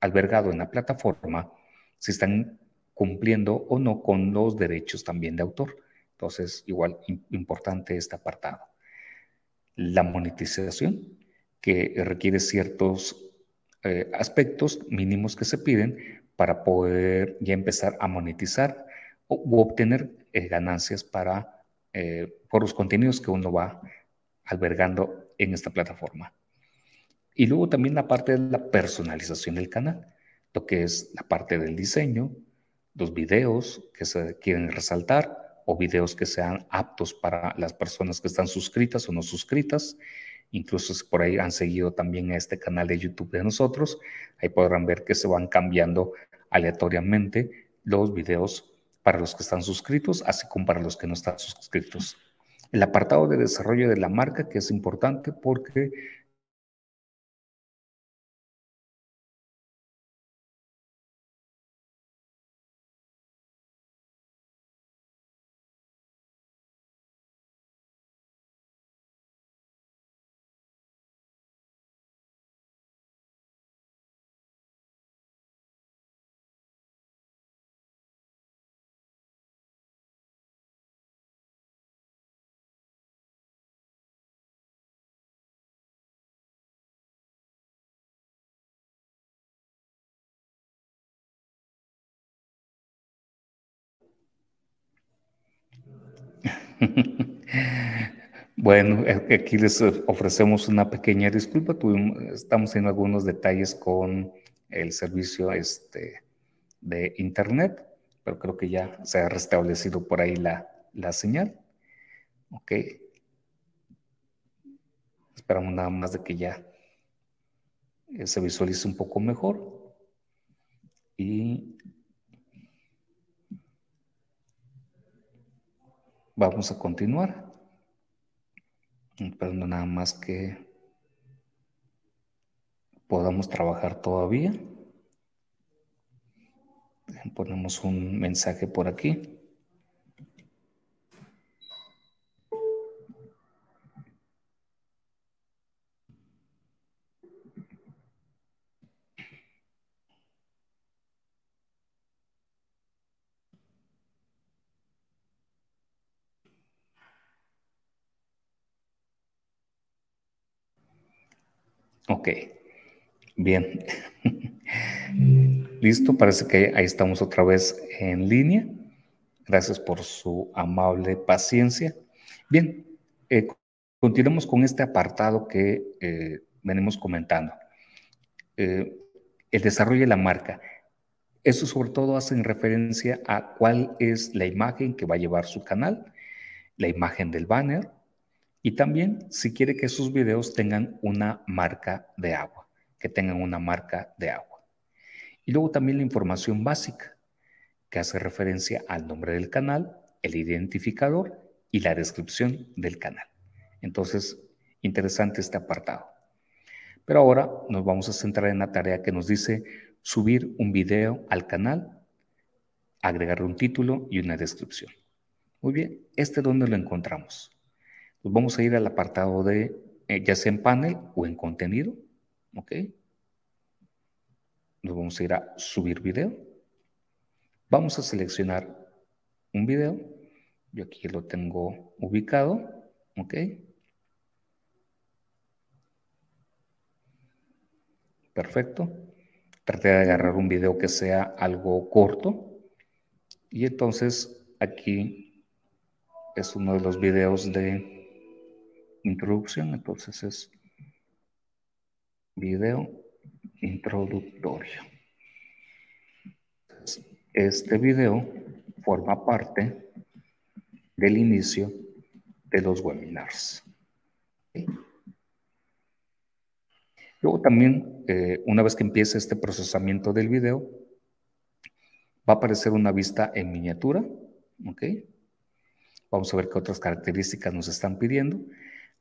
albergado en la plataforma se están cumpliendo o no con los derechos también de autor. Entonces, igual importante este apartado. La monetización, que requiere ciertos eh, aspectos mínimos que se piden para poder ya empezar a monetizar u obtener eh, ganancias para, por los contenidos que uno va albergando en esta plataforma. Y luego también la parte de la personalización del canal, lo que es la parte del diseño, los videos que se quieren resaltar o videos que sean aptos para las personas que están suscritas o no suscritas. Incluso si por ahí han seguido también este canal de YouTube de nosotros, ahí podrán ver que se van cambiando aleatoriamente los videos para los que están suscritos, así como para los que no están suscritos. El apartado de desarrollo de la marca, que es importante porque Bueno, aquí les ofrecemos una pequeña disculpa. estamos en algunos detalles con el servicio este, de Internet, pero creo que ya se ha restablecido por ahí la, la señal. Ok. Esperamos nada más de que ya eh, se visualice un poco mejor. Y Vamos a continuar. Esperando nada más que podamos trabajar todavía. Ponemos un mensaje por aquí. Ok, bien. Listo, parece que ahí estamos otra vez en línea. Gracias por su amable paciencia. Bien, eh, continuemos con este apartado que eh, venimos comentando. Eh, el desarrollo de la marca. Eso sobre todo hace referencia a cuál es la imagen que va a llevar su canal, la imagen del banner, y también si quiere que sus videos tengan una marca de agua. que tengan una marca de agua. Y luego también la información básica, que hace referencia al nombre del canal, el identificador y la descripción del canal. Entonces, interesante este apartado. Pero ahora nos vamos a centrar en la tarea que nos dice subir un video al canal, agregar un título y una descripción. Muy bien, ¿este dónde lo encontramos? Pues vamos a ir al apartado de, eh, ya sea en panel o en contenido, ¿ok? Nos vamos a ir a subir video. Vamos a seleccionar un video. Yo aquí lo tengo ubicado, ¿ok? Perfecto. Traté de agarrar un video que sea algo corto. Y entonces aquí es uno de los videos de introducción. Entonces es video introductorio. Este video forma parte del inicio de los webinars. Luego también, eh, una vez que empiece este procesamiento del video, va a aparecer una vista en miniatura. Vamos a ver qué otras características nos están pidiendo.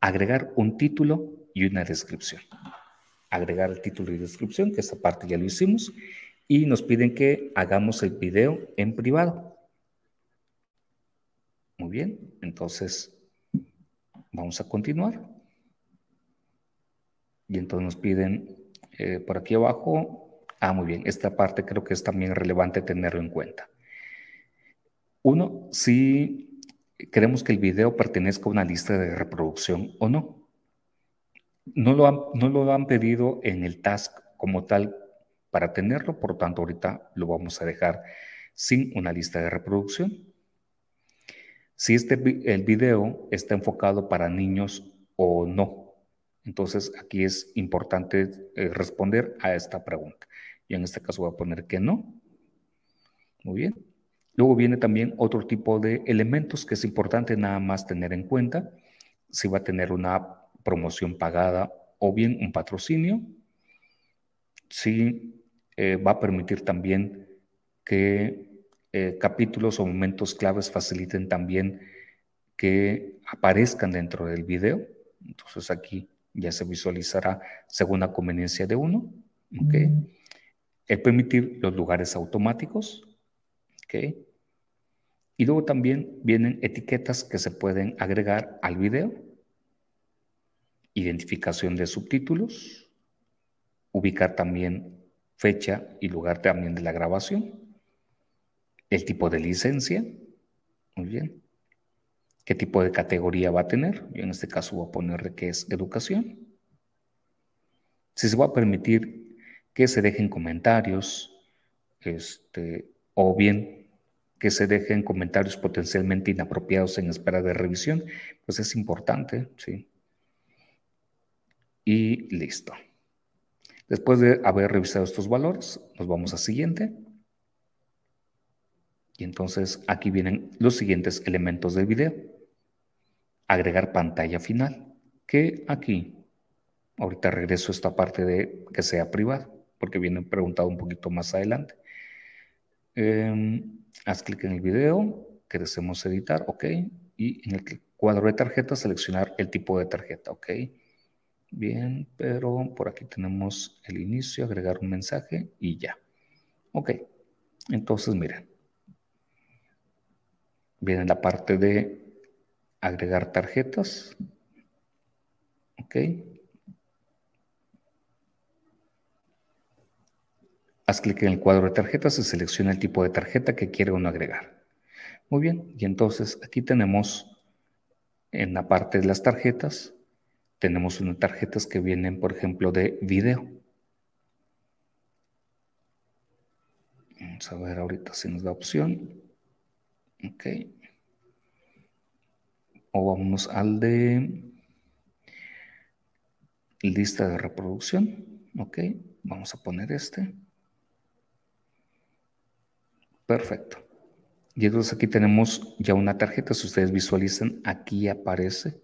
Agregar un título y una descripción. Agregar el título y descripción, que esta parte ya lo hicimos, y nos piden que hagamos el video en privado. Muy bien, entonces vamos a continuar. Y entonces nos piden eh, por aquí abajo, ah, muy bien, esta parte creo que es también relevante tenerlo en cuenta. Uno, si queremos que el video pertenezca a una lista de reproducción o no. No lo han, no lo han pedido en el task como tal para tenerlo, por tanto ahorita lo vamos a dejar sin una lista de reproducción. Si este, el video está enfocado para niños o no, entonces, aquí es importante eh, responder a esta pregunta. Y en este caso voy a poner que no. Muy bien. Luego viene también otro tipo de elementos que es importante nada más tener en cuenta. Si va a tener una promoción pagada o bien un patrocinio. Si eh, va a permitir también que eh, capítulos o momentos claves faciliten también que aparezcan dentro del video. Entonces aquí ya se visualizará según la conveniencia de uno. ¿okay? El permitir los lugares automáticos. ¿okay? Y luego también vienen etiquetas que se pueden agregar al video. Identificación de subtítulos. Ubicar también fecha y lugar también de la grabación. El tipo de licencia. Muy bien qué tipo de categoría va a tener. Yo en este caso voy a ponerle que es educación. Si se va a permitir que se dejen comentarios, este, o bien que se dejen comentarios potencialmente inapropiados en espera de revisión, pues es importante, ¿sí? Y listo. Después de haber revisado estos valores, nos vamos a siguiente. Y entonces aquí vienen los siguientes elementos del video agregar pantalla final, que aquí, ahorita regreso a esta parte de que sea privado, porque viene preguntado un poquito más adelante. Em, haz clic en el video que deseamos editar, ok, y en el cuadro de tarjeta seleccionar el tipo de tarjeta, ok. Bien, pero por aquí tenemos el inicio, agregar un mensaje y ya. Ok, entonces miren. Viene la parte de agregar tarjetas. Ok. Haz clic en el cuadro de tarjetas y selecciona el tipo de tarjeta que quiere uno agregar. Muy bien, y entonces aquí tenemos en la parte de las tarjetas, tenemos unas tarjetas que vienen, por ejemplo, de video. Vamos a ver ahorita si nos da opción. Ok o vamos al de lista de reproducción. Ok, vamos a poner este. Perfecto. Y entonces aquí tenemos ya una tarjeta. Si ustedes visualizan, aquí aparece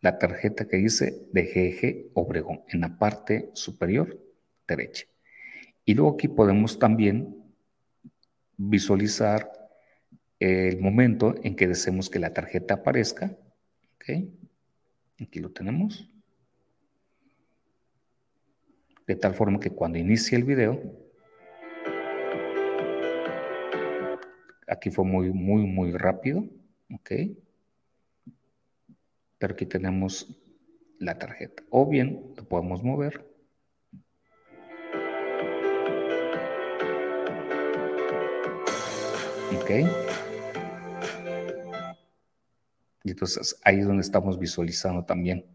la tarjeta que dice de GG Obregón en la parte superior derecha. Y luego aquí podemos también visualizar el momento en que deseemos que la tarjeta aparezca. Aquí lo tenemos. De tal forma que cuando inicie el video, aquí fue muy, muy, muy rápido. ¿Ok? Pero aquí tenemos la tarjeta. O bien lo podemos mover. ¿Ok? Y entonces ahí es donde estamos visualizando también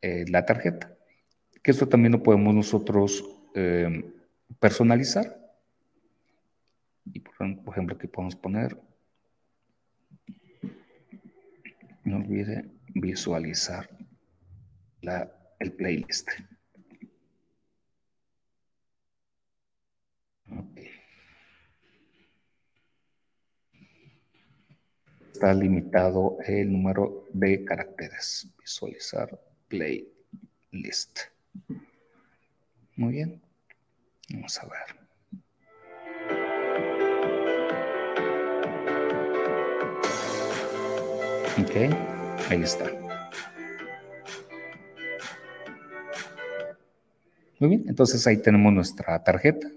eh, la tarjeta. Que esto también lo podemos nosotros eh, personalizar. Y por, ejemplo, aquí podemos poner, no olvide visualizar la, el playlist. Está limitado el número de caracteres. Visualizar playlist. Muy bien. Vamos a ver. Ok, ahí está. Muy bien, entonces ahí tenemos nuestra tarjeta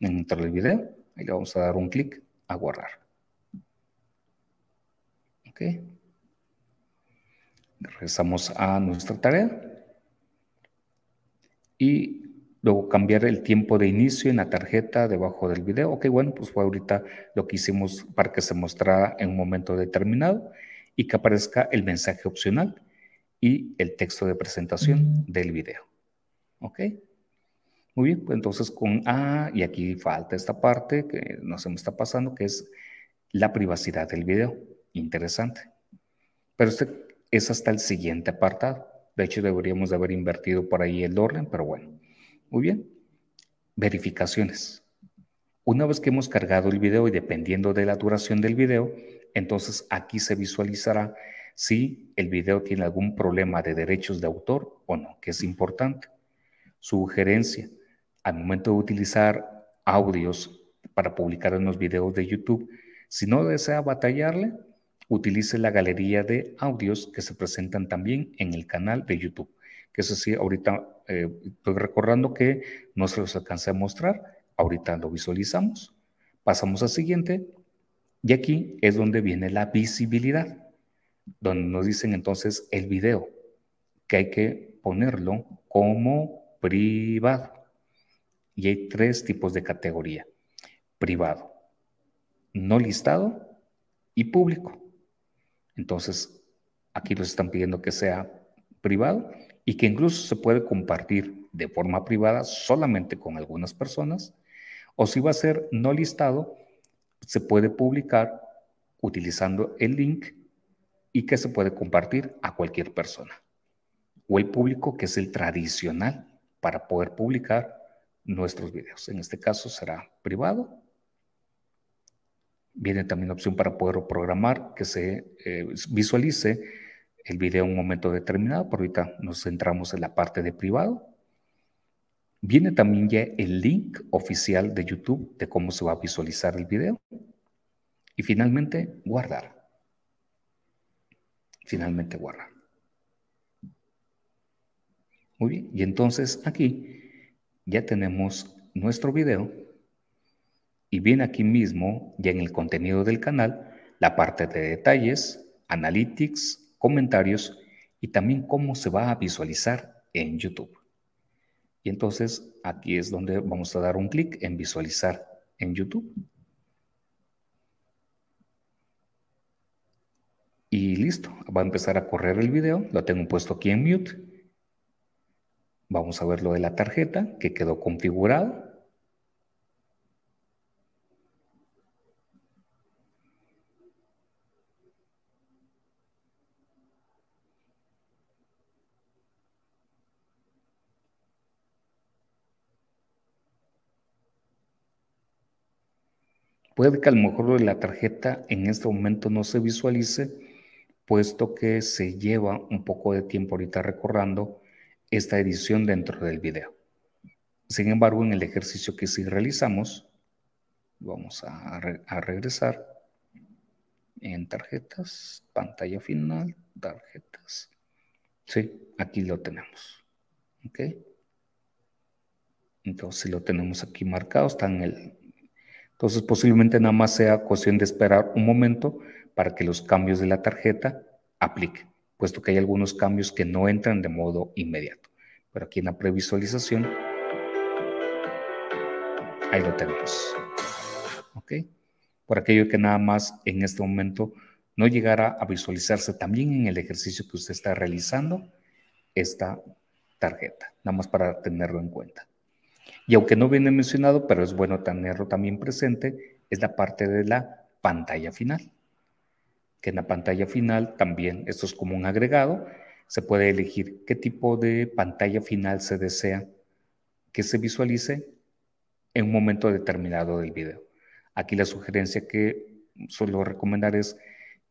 dentro del video. Ahí le vamos a dar un clic a guardar. Ok. Regresamos a nuestra tarea. Y luego cambiar el tiempo de inicio en la tarjeta debajo del video. Ok, bueno, pues fue ahorita lo que hicimos para que se mostrara en un momento determinado y que aparezca el mensaje opcional y el texto de presentación del video. ¿Ok? Muy bien, pues entonces con A, y aquí falta esta parte que no se me está pasando, que es la privacidad del video. Interesante. Pero este es hasta el siguiente apartado. De hecho, deberíamos de haber invertido por ahí el orden, pero bueno. Muy bien. Verificaciones. Una vez que hemos cargado el video y dependiendo de la duración del video, entonces aquí se visualizará si el video tiene algún problema de derechos de autor o no, que es importante. Sugerencia, al momento de utilizar audios para publicar en los videos de YouTube, si no desea batallarle, utilice la galería de audios que se presentan también en el canal de YouTube. Que eso sí, ahorita eh, estoy recordando que no se los alcancé a mostrar, ahorita lo visualizamos. Pasamos al siguiente, y aquí es donde viene la visibilidad, donde nos dicen entonces el video, que hay que ponerlo como privado. Y hay tres tipos de categoría. Privado, no listado y público. Entonces, aquí nos están pidiendo que sea privado y que incluso se puede compartir de forma privada solamente con algunas personas. O si va a ser no listado, se puede publicar utilizando el link y que se puede compartir a cualquier persona. O el público que es el tradicional para poder publicar nuestros videos. En este caso será privado. Viene también la opción para poder programar que se eh, visualice el video en un momento determinado, pero ahorita nos centramos en la parte de privado. Viene también ya el link oficial de YouTube de cómo se va a visualizar el video. Y finalmente, guardar. Finalmente, guardar. Muy bien, y entonces aquí ya tenemos nuestro video y viene aquí mismo, ya en el contenido del canal, la parte de detalles, analytics, comentarios y también cómo se va a visualizar en YouTube. Y entonces aquí es donde vamos a dar un clic en visualizar en YouTube. Y listo, va a empezar a correr el video, lo tengo puesto aquí en mute. Vamos a ver lo de la tarjeta que quedó configurado. Puede que a lo mejor la tarjeta en este momento no se visualice puesto que se lleva un poco de tiempo ahorita recordando esta edición dentro del video. Sin embargo, en el ejercicio que sí realizamos, vamos a, a regresar en tarjetas, pantalla final, tarjetas. Sí, aquí lo tenemos. ¿Ok? Entonces, si lo tenemos aquí marcado, está en el... Entonces, posiblemente nada más sea cuestión de esperar un momento para que los cambios de la tarjeta apliquen, puesto que hay algunos cambios que no entran de modo inmediato. Pero aquí en la previsualización, ahí lo tenemos. ¿Ok? Por aquello que nada más en este momento no llegara a visualizarse también en el ejercicio que usted está realizando esta tarjeta, nada más para tenerlo en cuenta. Y aunque no viene mencionado, pero es bueno tenerlo también presente, es la parte de la pantalla final. Que en la pantalla final también, esto es como un agregado, se puede elegir qué tipo de pantalla final se desea que se visualice en un momento determinado del video. Aquí la sugerencia que suelo recomendar es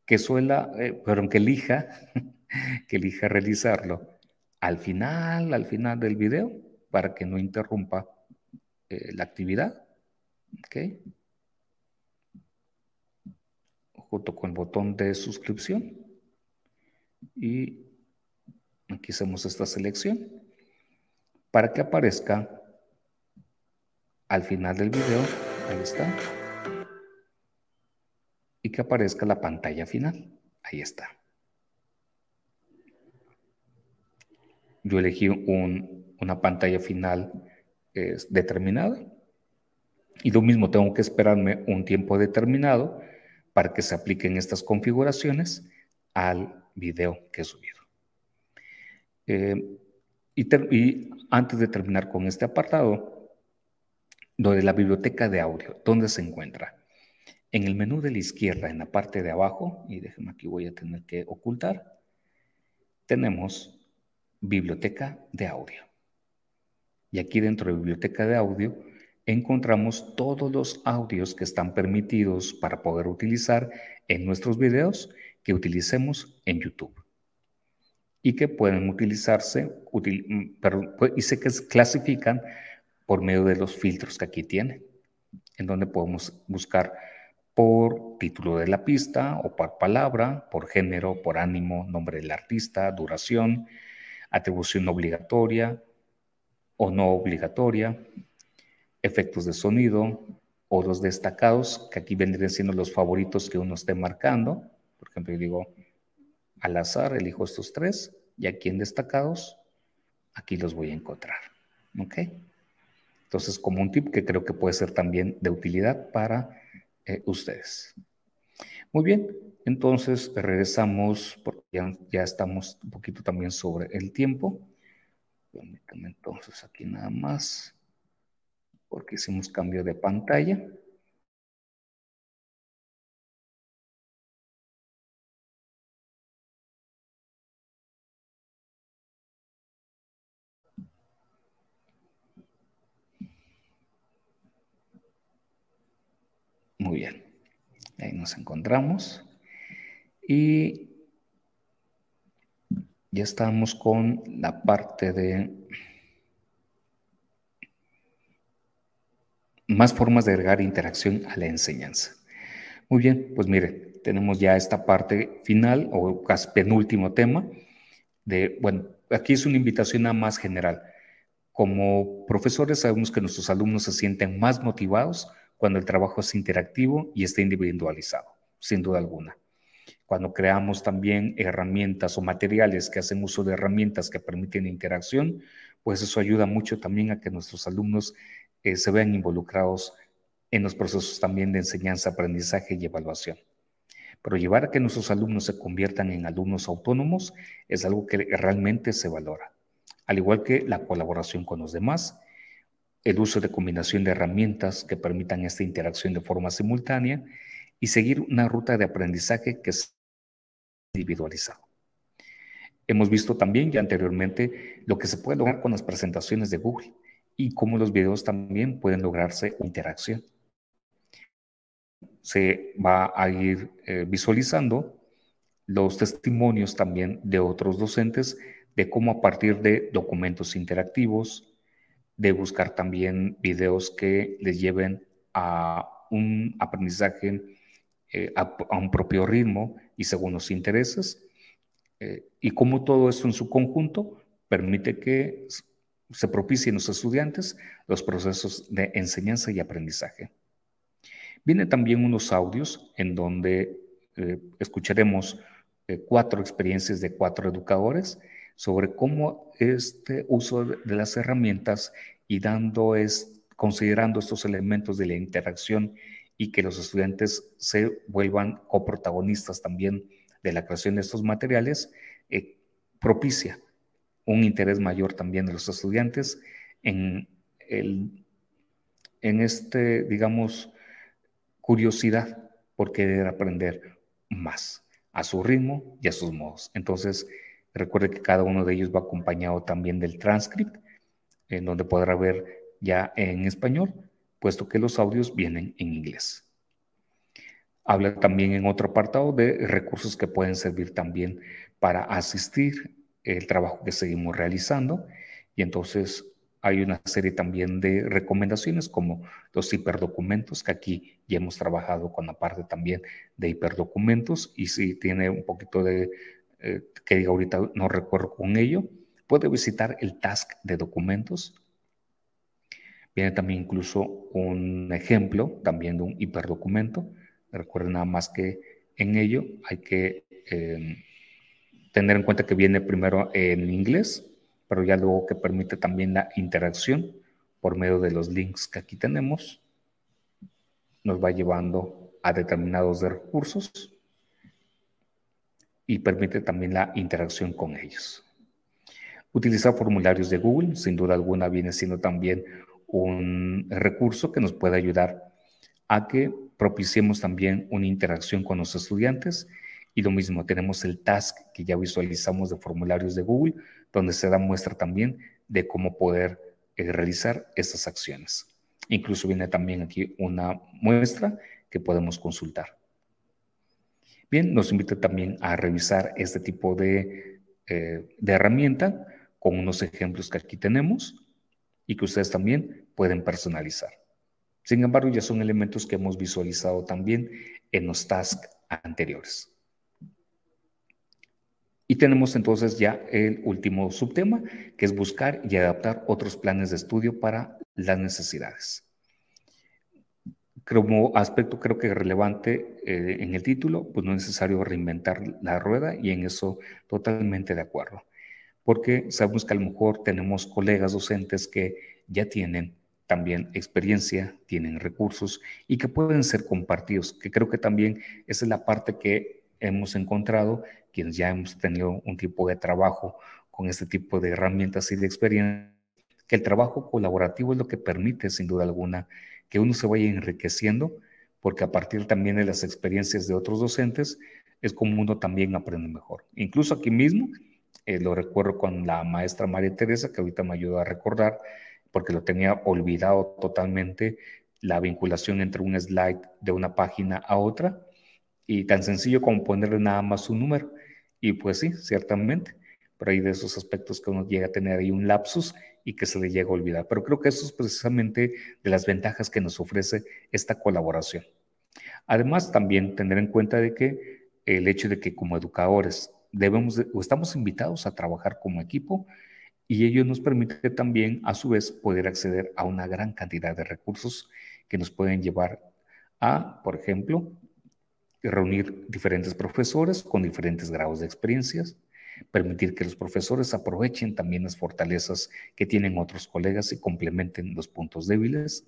que suela, eh, perdón, que elija, que elija realizarlo al final, al final del video, para que no interrumpa eh, la actividad. ¿Ok? Junto con el botón de suscripción. Y aquí hacemos esta selección para que aparezca al final del video. Ahí está. Y que aparezca la pantalla final. Ahí está. Yo elegí una pantalla final determinada. Y lo mismo, tengo que esperarme un tiempo determinado para que se apliquen estas configuraciones al video que he subido. Eh, y, antes de terminar con este apartado, lo la biblioteca de audio, ¿dónde se encuentra? En el menú de la izquierda, en la parte de abajo, y déjenme aquí voy a tener que ocultar, tenemos biblioteca de audio. Y aquí dentro de biblioteca de audio encontramos todos los audios que están permitidos para poder utilizar en nuestros videos que utilicemos en YouTube. Y que pueden utilizarse, mm, pues, y se clasifican por medio de los filtros que aquí tiene, en donde podemos buscar por título de la pista o por palabra, por género, por ánimo, nombre del artista, duración, atribución obligatoria, o no obligatoria, efectos de sonido o los destacados, que aquí vendrían siendo los favoritos que uno esté marcando. Por ejemplo, yo digo al azar, elijo estos tres y aquí en destacados, aquí los voy a encontrar. ¿Ok? Entonces, como un tip que creo que puede ser también de utilidad para eh, ustedes. Muy bien, entonces regresamos, porque ya, ya estamos un poquito también sobre el tiempo. Permítame entonces aquí nada más, porque hicimos cambio de pantalla. Muy bien, ahí nos encontramos. Y ya estamos con la parte de más formas de agregar interacción a la enseñanza. Muy bien, pues mire, tenemos ya esta parte final o casi penúltimo tema de, bueno, aquí es una invitación a más general. Como profesores sabemos que nuestros alumnos se sienten más motivados cuando el trabajo es interactivo y está individualizado, sin duda alguna cuando creamos también herramientas o materiales que hacen uso de herramientas que permiten interacción, pues eso ayuda mucho también a que nuestros alumnos eh, se vean involucrados en los procesos también de enseñanza, aprendizaje y evaluación. Pero llevar a que nuestros alumnos se conviertan en alumnos autónomos es algo que realmente se valora, al igual que la colaboración con los demás, el uso de combinación de herramientas que permitan esta interacción de forma simultánea y seguir una ruta de aprendizaje que individualizado. Hemos visto también ya anteriormente lo que se puede lograr con las presentaciones de Google y cómo los videos también pueden lograrse interacción. Se va a ir eh, visualizando los testimonios también de otros docentes de cómo a partir de documentos interactivos, de buscar también videos que les lleven a un aprendizaje eh, a, un propio ritmo y según los intereses, eh, y cómo todo esto en su conjunto permite que se propicien los estudiantes los procesos de enseñanza y aprendizaje. Viene también unos audios en donde eh, escucharemos cuatro experiencias de cuatro educadores sobre cómo este uso de las herramientas y dando es, considerando estos elementos de la interacción y que los estudiantes se vuelvan coprotagonistas también de la creación de estos materiales, eh, propicia un interés mayor también de los estudiantes en, el, en este, digamos, curiosidad por querer aprender más a su ritmo y a sus modos. Entonces, recuerde que cada uno de ellos va acompañado también del transcript, en donde podrá ver ya en español, puesto que los audios vienen en inglés. Habla también en otro apartado de recursos que pueden servir también para asistir el trabajo que seguimos realizando y entonces hay una serie también de recomendaciones como los hiperdocumentos, que aquí ya hemos trabajado con la parte también de hiperdocumentos y si tiene un poquito de, eh, que diga ahorita no recuerdo con ello, puede visitar el task de documentos. Viene también incluso un ejemplo también de un hiperdocumento Recuerden nada más que en ello hay que em, tener en cuenta que viene primero en inglés, pero ya luego que permite también la interacción por medio de los links que aquí tenemos, nos va llevando a determinados recursos y permite también la interacción con ellos. Utilizar formularios de Google, sin duda alguna, viene siendo también un recurso que nos puede ayudar a que propiciemos también una interacción con los estudiantes. Y lo mismo, tenemos el task que ya visualizamos de formularios de Google, donde se da muestra también de cómo poder eh, realizar estas acciones. Incluso viene también aquí una muestra que podemos consultar. Bien, nos invita también a revisar este tipo de, eh, de herramienta con unos ejemplos que aquí tenemos y que ustedes también pueden personalizar. Sin embargo, ya son elementos que hemos visualizado también en los tasks anteriores. Y tenemos entonces ya el último subtema, que es buscar y adaptar otros planes de estudio para las necesidades. Como aspecto creo que relevante eh, en el título, pues no es necesario reinventar la rueda y en eso totalmente de acuerdo, porque sabemos que a lo mejor tenemos colegas docentes que ya tienen también experiencia, tienen recursos y que pueden ser compartidos, que creo que también esa es la parte que hemos encontrado, quienes ya hemos tenido un tipo de trabajo con este tipo de herramientas y de experiencia, que el trabajo colaborativo es lo que permite, sin duda alguna, que uno se vaya enriqueciendo, porque a partir también de las experiencias de otros docentes, es como uno también aprende mejor. Incluso aquí mismo, eh, lo recuerdo con la maestra María Teresa, que ahorita me ayudó a recordar, porque lo tenía olvidado totalmente, la vinculación entre un slide de una página a otra, y tan sencillo como ponerle nada más un número. Y pues sí, ciertamente, pero hay de esos aspectos que uno llega a tener ahí un lapsus y que se le llega a olvidar. Pero creo que eso es precisamente de las ventajas que nos ofrece esta colaboración. Además, también tener en cuenta de que el hecho de que como educadores debemos o estamos invitados a trabajar como equipo y ello nos permite también, a su vez, poder acceder a una gran cantidad de recursos que nos pueden llevar a, por ejemplo, reunir diferentes profesores con diferentes grados de experiencias, permitir que los profesores aprovechen también las fortalezas que tienen otros colegas y complementen los puntos débiles,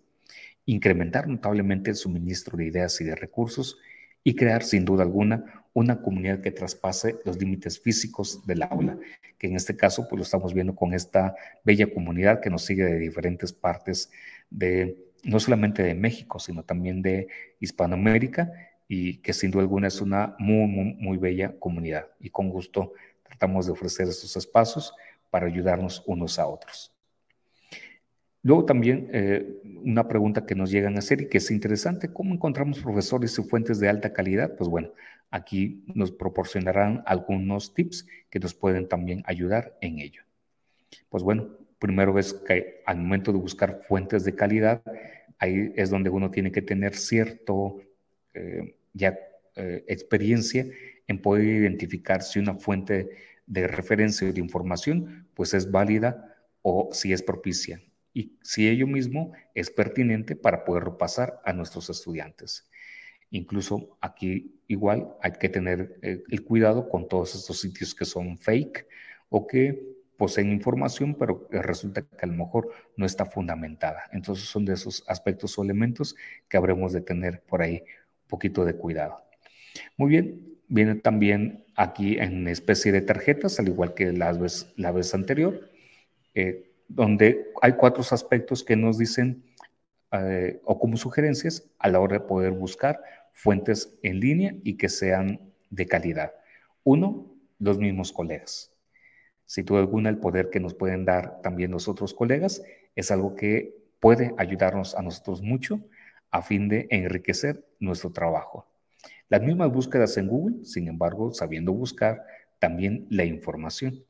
incrementar notablemente el suministro de ideas y de recursos y crear sin duda alguna una comunidad que traspase los límites físicos del aula, que en este caso pues lo estamos viendo con esta bella comunidad que nos sigue de diferentes partes de no solamente de México, sino también de Hispanoamérica y que sin duda alguna es una muy, muy, muy bella comunidad y con gusto tratamos de ofrecer estos espacios para ayudarnos unos a otros. Luego también eh, una pregunta que nos llegan a hacer y que es interesante, ¿cómo encontramos profesores y fuentes de alta calidad? Pues bueno, aquí nos proporcionarán algunos tips que nos pueden también ayudar en ello. Pues bueno, primero es que al momento de buscar fuentes de calidad, ahí es donde uno tiene que tener cierto eh, ya eh, experiencia en poder identificar si una fuente de referencia o de información pues es válida o si es propicia y si ello mismo es pertinente para poderlo pasar a nuestros estudiantes. Incluso aquí igual hay que tener eh, el cuidado con todos estos sitios que son fake o que poseen información, pero resulta que a lo mejor no está fundamentada. Entonces son de esos aspectos o elementos que habremos de tener por ahí un poquito de cuidado. Muy bien, viene también aquí en especie de tarjetas, al igual que la vez, la vez anterior. Eh, donde hay cuatro aspectos que nos dicen eh, o como sugerencias a la hora de poder buscar fuentes en línea y que sean de calidad. Uno, los mismos colegas. Si tú alguna, el poder que nos pueden dar también los otros colegas es algo que puede ayudarnos a nosotros mucho a fin de enriquecer nuestro trabajo. Las mismas búsquedas en Google, sin embargo, sabiendo buscar también la información.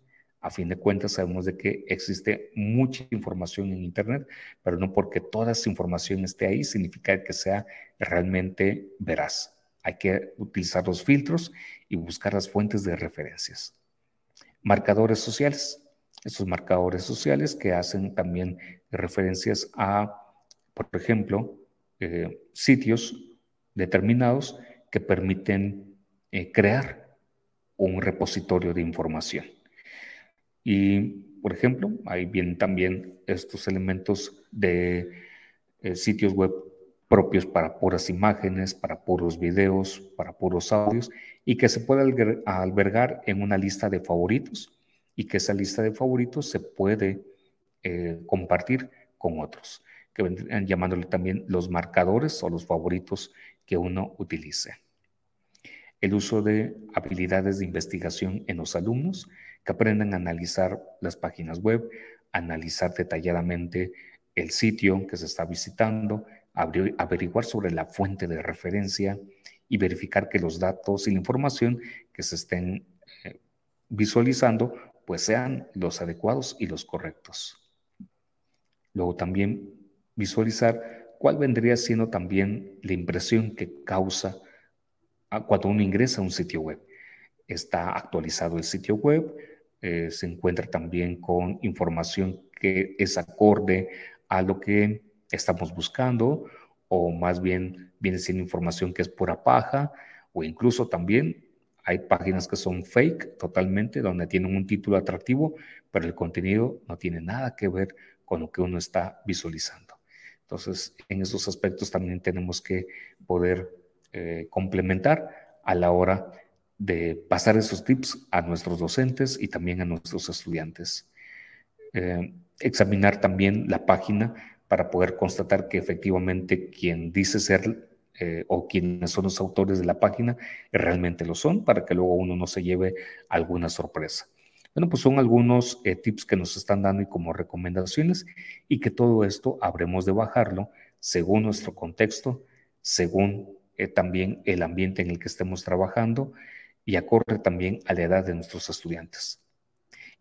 A fin de cuentas, sabemos de que existe mucha información en Internet, pero no porque toda esa información esté ahí significa que sea realmente veraz. Hay que utilizar los filtros y buscar las fuentes de referencias. Marcadores sociales. Estos marcadores sociales que hacen también referencias a, por ejemplo, eh, sitios determinados que permiten eh, crear un repositorio de información. Y, por ejemplo, ahí vienen también estos elementos de eh, sitios web propios para puras imágenes, para puros videos, para puros audios, y que se puede albergar en una lista de favoritos y que esa lista de favoritos se puede eh, compartir con otros, que vendrían llamándole también los marcadores o los favoritos que uno utilice. El uso de habilidades de investigación en los alumnos que aprendan a analizar las páginas web, analizar detalladamente el sitio que se está visitando, averiguar sobre la fuente de referencia y verificar que los datos y la información que se estén eh, visualizando pues sean los adecuados y los correctos. Luego también visualizar cuál vendría siendo también la impresión que causa cuando uno ingresa a un sitio web. Está actualizado el sitio web, eh, se encuentra también con información que es acorde a lo que estamos buscando o más bien viene siendo información que es pura paja o incluso también hay páginas que son fake totalmente donde tienen un título atractivo pero el contenido no tiene nada que ver con lo que uno está visualizando. Entonces, en esos aspectos también tenemos que poder eh, complementar a la hora de pasar esos tips a nuestros docentes y también a nuestros estudiantes. Eh, examinar también la página para poder constatar que efectivamente quien dice ser eh, o quienes son los autores de la página realmente lo son, para que luego uno no se lleve alguna sorpresa. Bueno, pues son algunos eh, tips que nos están dando y como recomendaciones y que todo esto habremos de bajarlo según nuestro contexto, según también el ambiente en el que estemos trabajando y acorde también a la edad de nuestros estudiantes.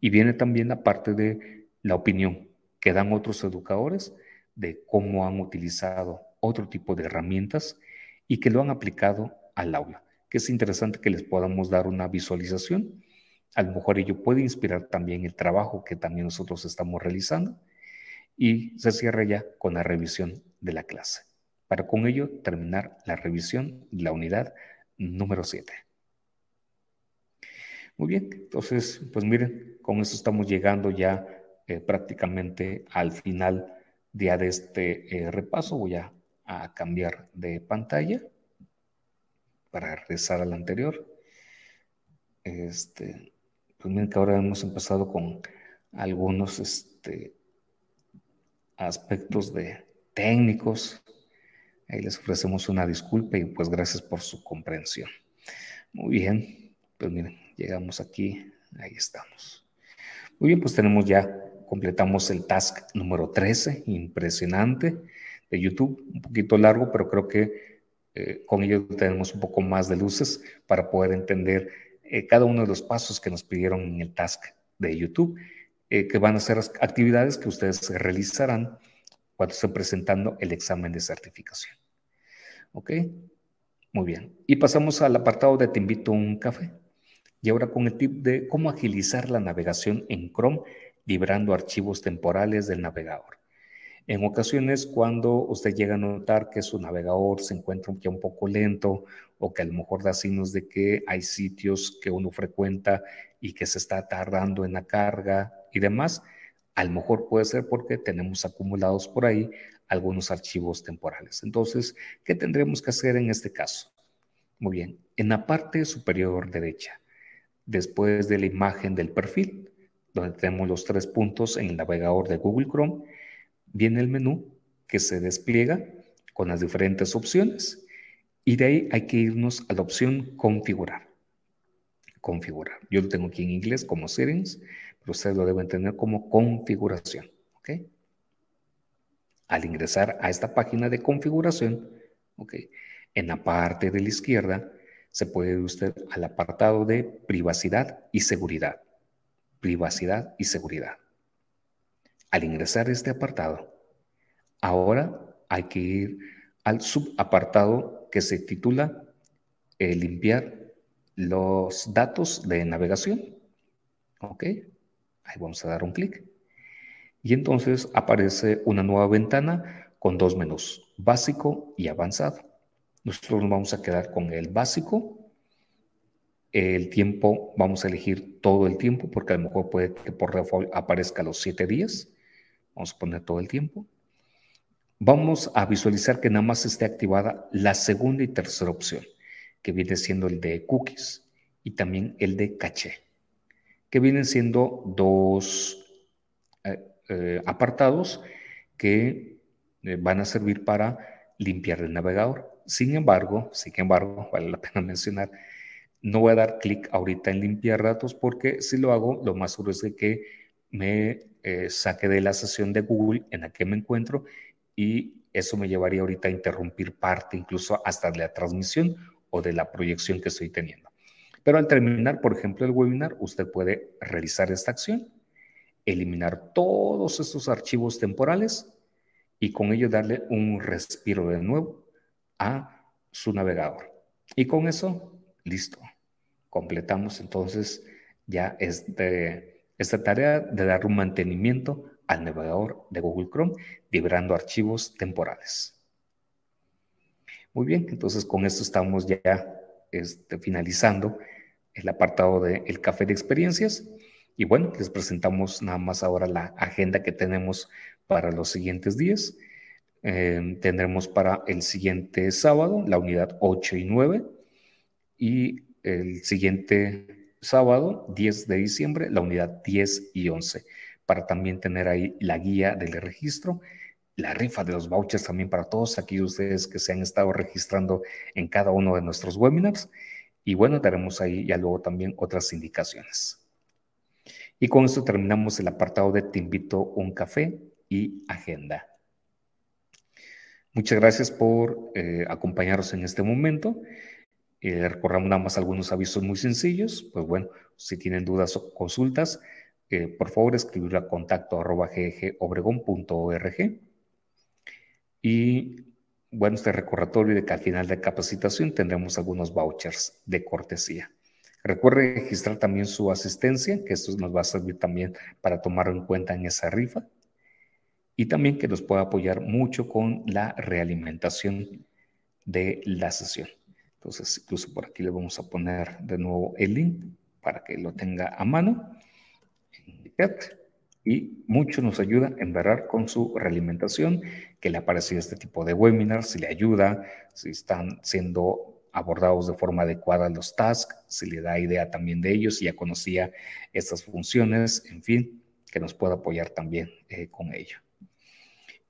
Y viene también la parte de la opinión que dan otros educadores de cómo han utilizado otro tipo de herramientas y que lo han aplicado al aula, que es interesante que les podamos dar una visualización. A lo mejor ello puede inspirar también el trabajo que también nosotros estamos realizando y se cierra ya con la revisión de la clase. Para con ello terminar la revisión de la unidad número 7. Muy bien, entonces, pues miren, con eso estamos llegando ya eh, prácticamente al final ya de este eh, repaso. Voy a, cambiar de pantalla para regresar al anterior. Este, pues miren que ahora hemos empezado con algunos este, aspectos de técnicos. Ahí les ofrecemos una disculpa y pues gracias por su comprensión. Muy bien, pues miren, Llegamos aquí, ahí estamos. Muy bien, pues tenemos ya completamos el task número 13, impresionante, de YouTube, un poquito largo, pero creo que eh, con ello tenemos un poco más de luces para poder entender eh, cada uno de los pasos que nos pidieron en el task de YouTube, eh, que van a ser actividades que ustedes realizarán cuando estén presentando el examen de certificación. ¿Ok? Muy bien. Y pasamos al apartado de Te invito a un café. Y ahora con el tip de cómo agilizar la navegación en Chrome librando archivos temporales del navegador. En ocasiones, cuando usted llega a notar que su navegador se encuentra ya un poco lento o que a lo mejor da signos de que hay sitios que uno frecuenta y que se está tardando en la carga y demás, a lo mejor puede ser porque tenemos acumulados por ahí algunos archivos temporales. Entonces, ¿qué tendremos que hacer en este caso? Muy bien, en la parte superior derecha, después de la imagen del perfil, donde tenemos los tres puntos en el navegador de Google Chrome, viene el menú que se despliega con las diferentes opciones y de ahí hay que irnos a la opción configurar. Configurar. Yo lo tengo aquí en inglés como settings, pero ustedes lo deben tener como configuración. ¿ok? Al ingresar a esta página de configuración, ¿ok? en la parte de la izquierda se puede ir usted al apartado de privacidad y seguridad. Privacidad y seguridad. Al ingresar este apartado, ahora hay que ir al subapartado que se titula eh, limpiar los datos de navegación. ¿Ok? Ahí vamos a dar un clic. Y entonces aparece una nueva ventana con dos menús, básico y avanzado. Nosotros nos vamos a quedar con el básico. El tiempo, vamos a elegir todo el tiempo, porque a lo mejor puede que por default aparezca los siete días. Vamos a poner todo el tiempo. Vamos a visualizar que nada más esté activada la segunda y tercera opción, que viene siendo el de cookies y también el de caché, que vienen siendo dos eh, eh, apartados que eh, van a servir para limpiar el navegador. Sin embargo, sin embargo, vale la pena mencionar, no voy a dar clic ahorita en limpiar datos porque si lo hago, lo más seguro es que me eh, saque de la sesión de Google en la que me encuentro y eso me llevaría ahorita a interrumpir parte, incluso hasta de la transmisión o de la proyección que estoy teniendo. Pero al terminar, por ejemplo, el webinar, usted puede realizar esta acción, eliminar todos estos archivos temporales y con ello darle un respiro de nuevo a su navegador. Y con eso, listo. Completamos entonces ya este esta tarea de dar un mantenimiento al navegador de Google Chrome, liberando archivos temporales. Muy bien, entonces con esto estamos ya este, finalizando el apartado del el café de experiencias. Y bueno, les presentamos nada más ahora la agenda que tenemos para los siguientes días. Eh, tendremos para el siguiente sábado la unidad 8 y 9 y el siguiente sábado 10 de diciembre, la unidad 10 y 11, para también tener ahí la guía del registro, la rifa de los vouchers también para todos aquí ustedes que se han estado registrando en cada uno de nuestros webinars. Y bueno, daremos ahí ya luego también otras indicaciones. Y con esto terminamos el apartado de Te invito un café y agenda. Muchas gracias por eh, acompañarnos en este momento. Eh, recordamos nada más algunos avisos muy sencillos. Pues bueno, si tienen dudas o consultas, eh, por favor escribir a contacto arroba. Y bueno, este recordatorio de que al final de capacitación tendremos algunos vouchers de cortesía. Recuerde registrar también su asistencia, que esto nos va a servir también para tomar en cuenta en esa rifa. Y también que nos pueda apoyar mucho con la realimentación de la sesión. Entonces, incluso por aquí le vamos a poner de nuevo el link para que lo tenga a mano y mucho nos ayuda en verrar con su realimentación, que le ha parecido este tipo de webinars, si le ayuda, si están siendo abordados de forma adecuada los tasks, si le da idea también de ellos, si ya conocía estas funciones, en fin, que nos pueda apoyar también eh, con ello.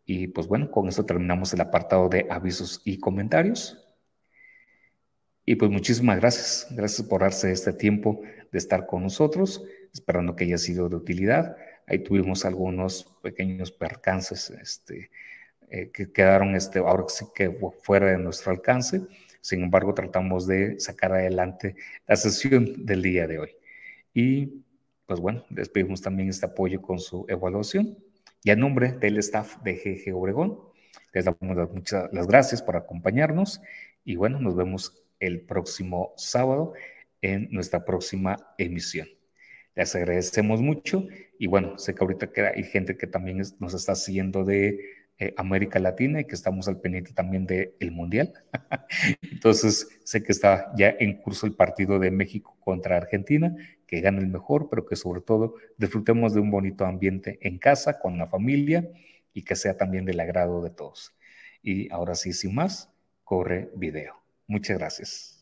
Y pues bueno, con esto terminamos el apartado de avisos y comentarios. Y pues muchísimas gracias. Gracias por darse este tiempo de estar con nosotros, esperando que haya sido de utilidad. ahí tuvimos algunos pequeños percances este, eh, que quedaron este, ahora sí que fuera de nuestro alcance. Sin embargo, tratamos de sacar adelante la sesión del día de hoy. Y pues bueno, les pedimos también este apoyo con su evaluación. Y a nombre del staff de GG Obregón, les damos muchas las gracias por acompañarnos y bueno, nos vemos el próximo sábado en nuestra próxima emisión. Les agradecemos mucho y bueno, sé que ahorita hay gente que también nos está siguiendo de eh, América Latina y que estamos al pendiente también del el Mundial. Entonces, sé que está ya en curso el partido de México contra Argentina, que gane el mejor, pero que sobre todo disfrutemos de un bonito ambiente en casa, con la familia y que sea también del agrado de todos. Y ahora sí, sin más, corre video. Muchas gracias.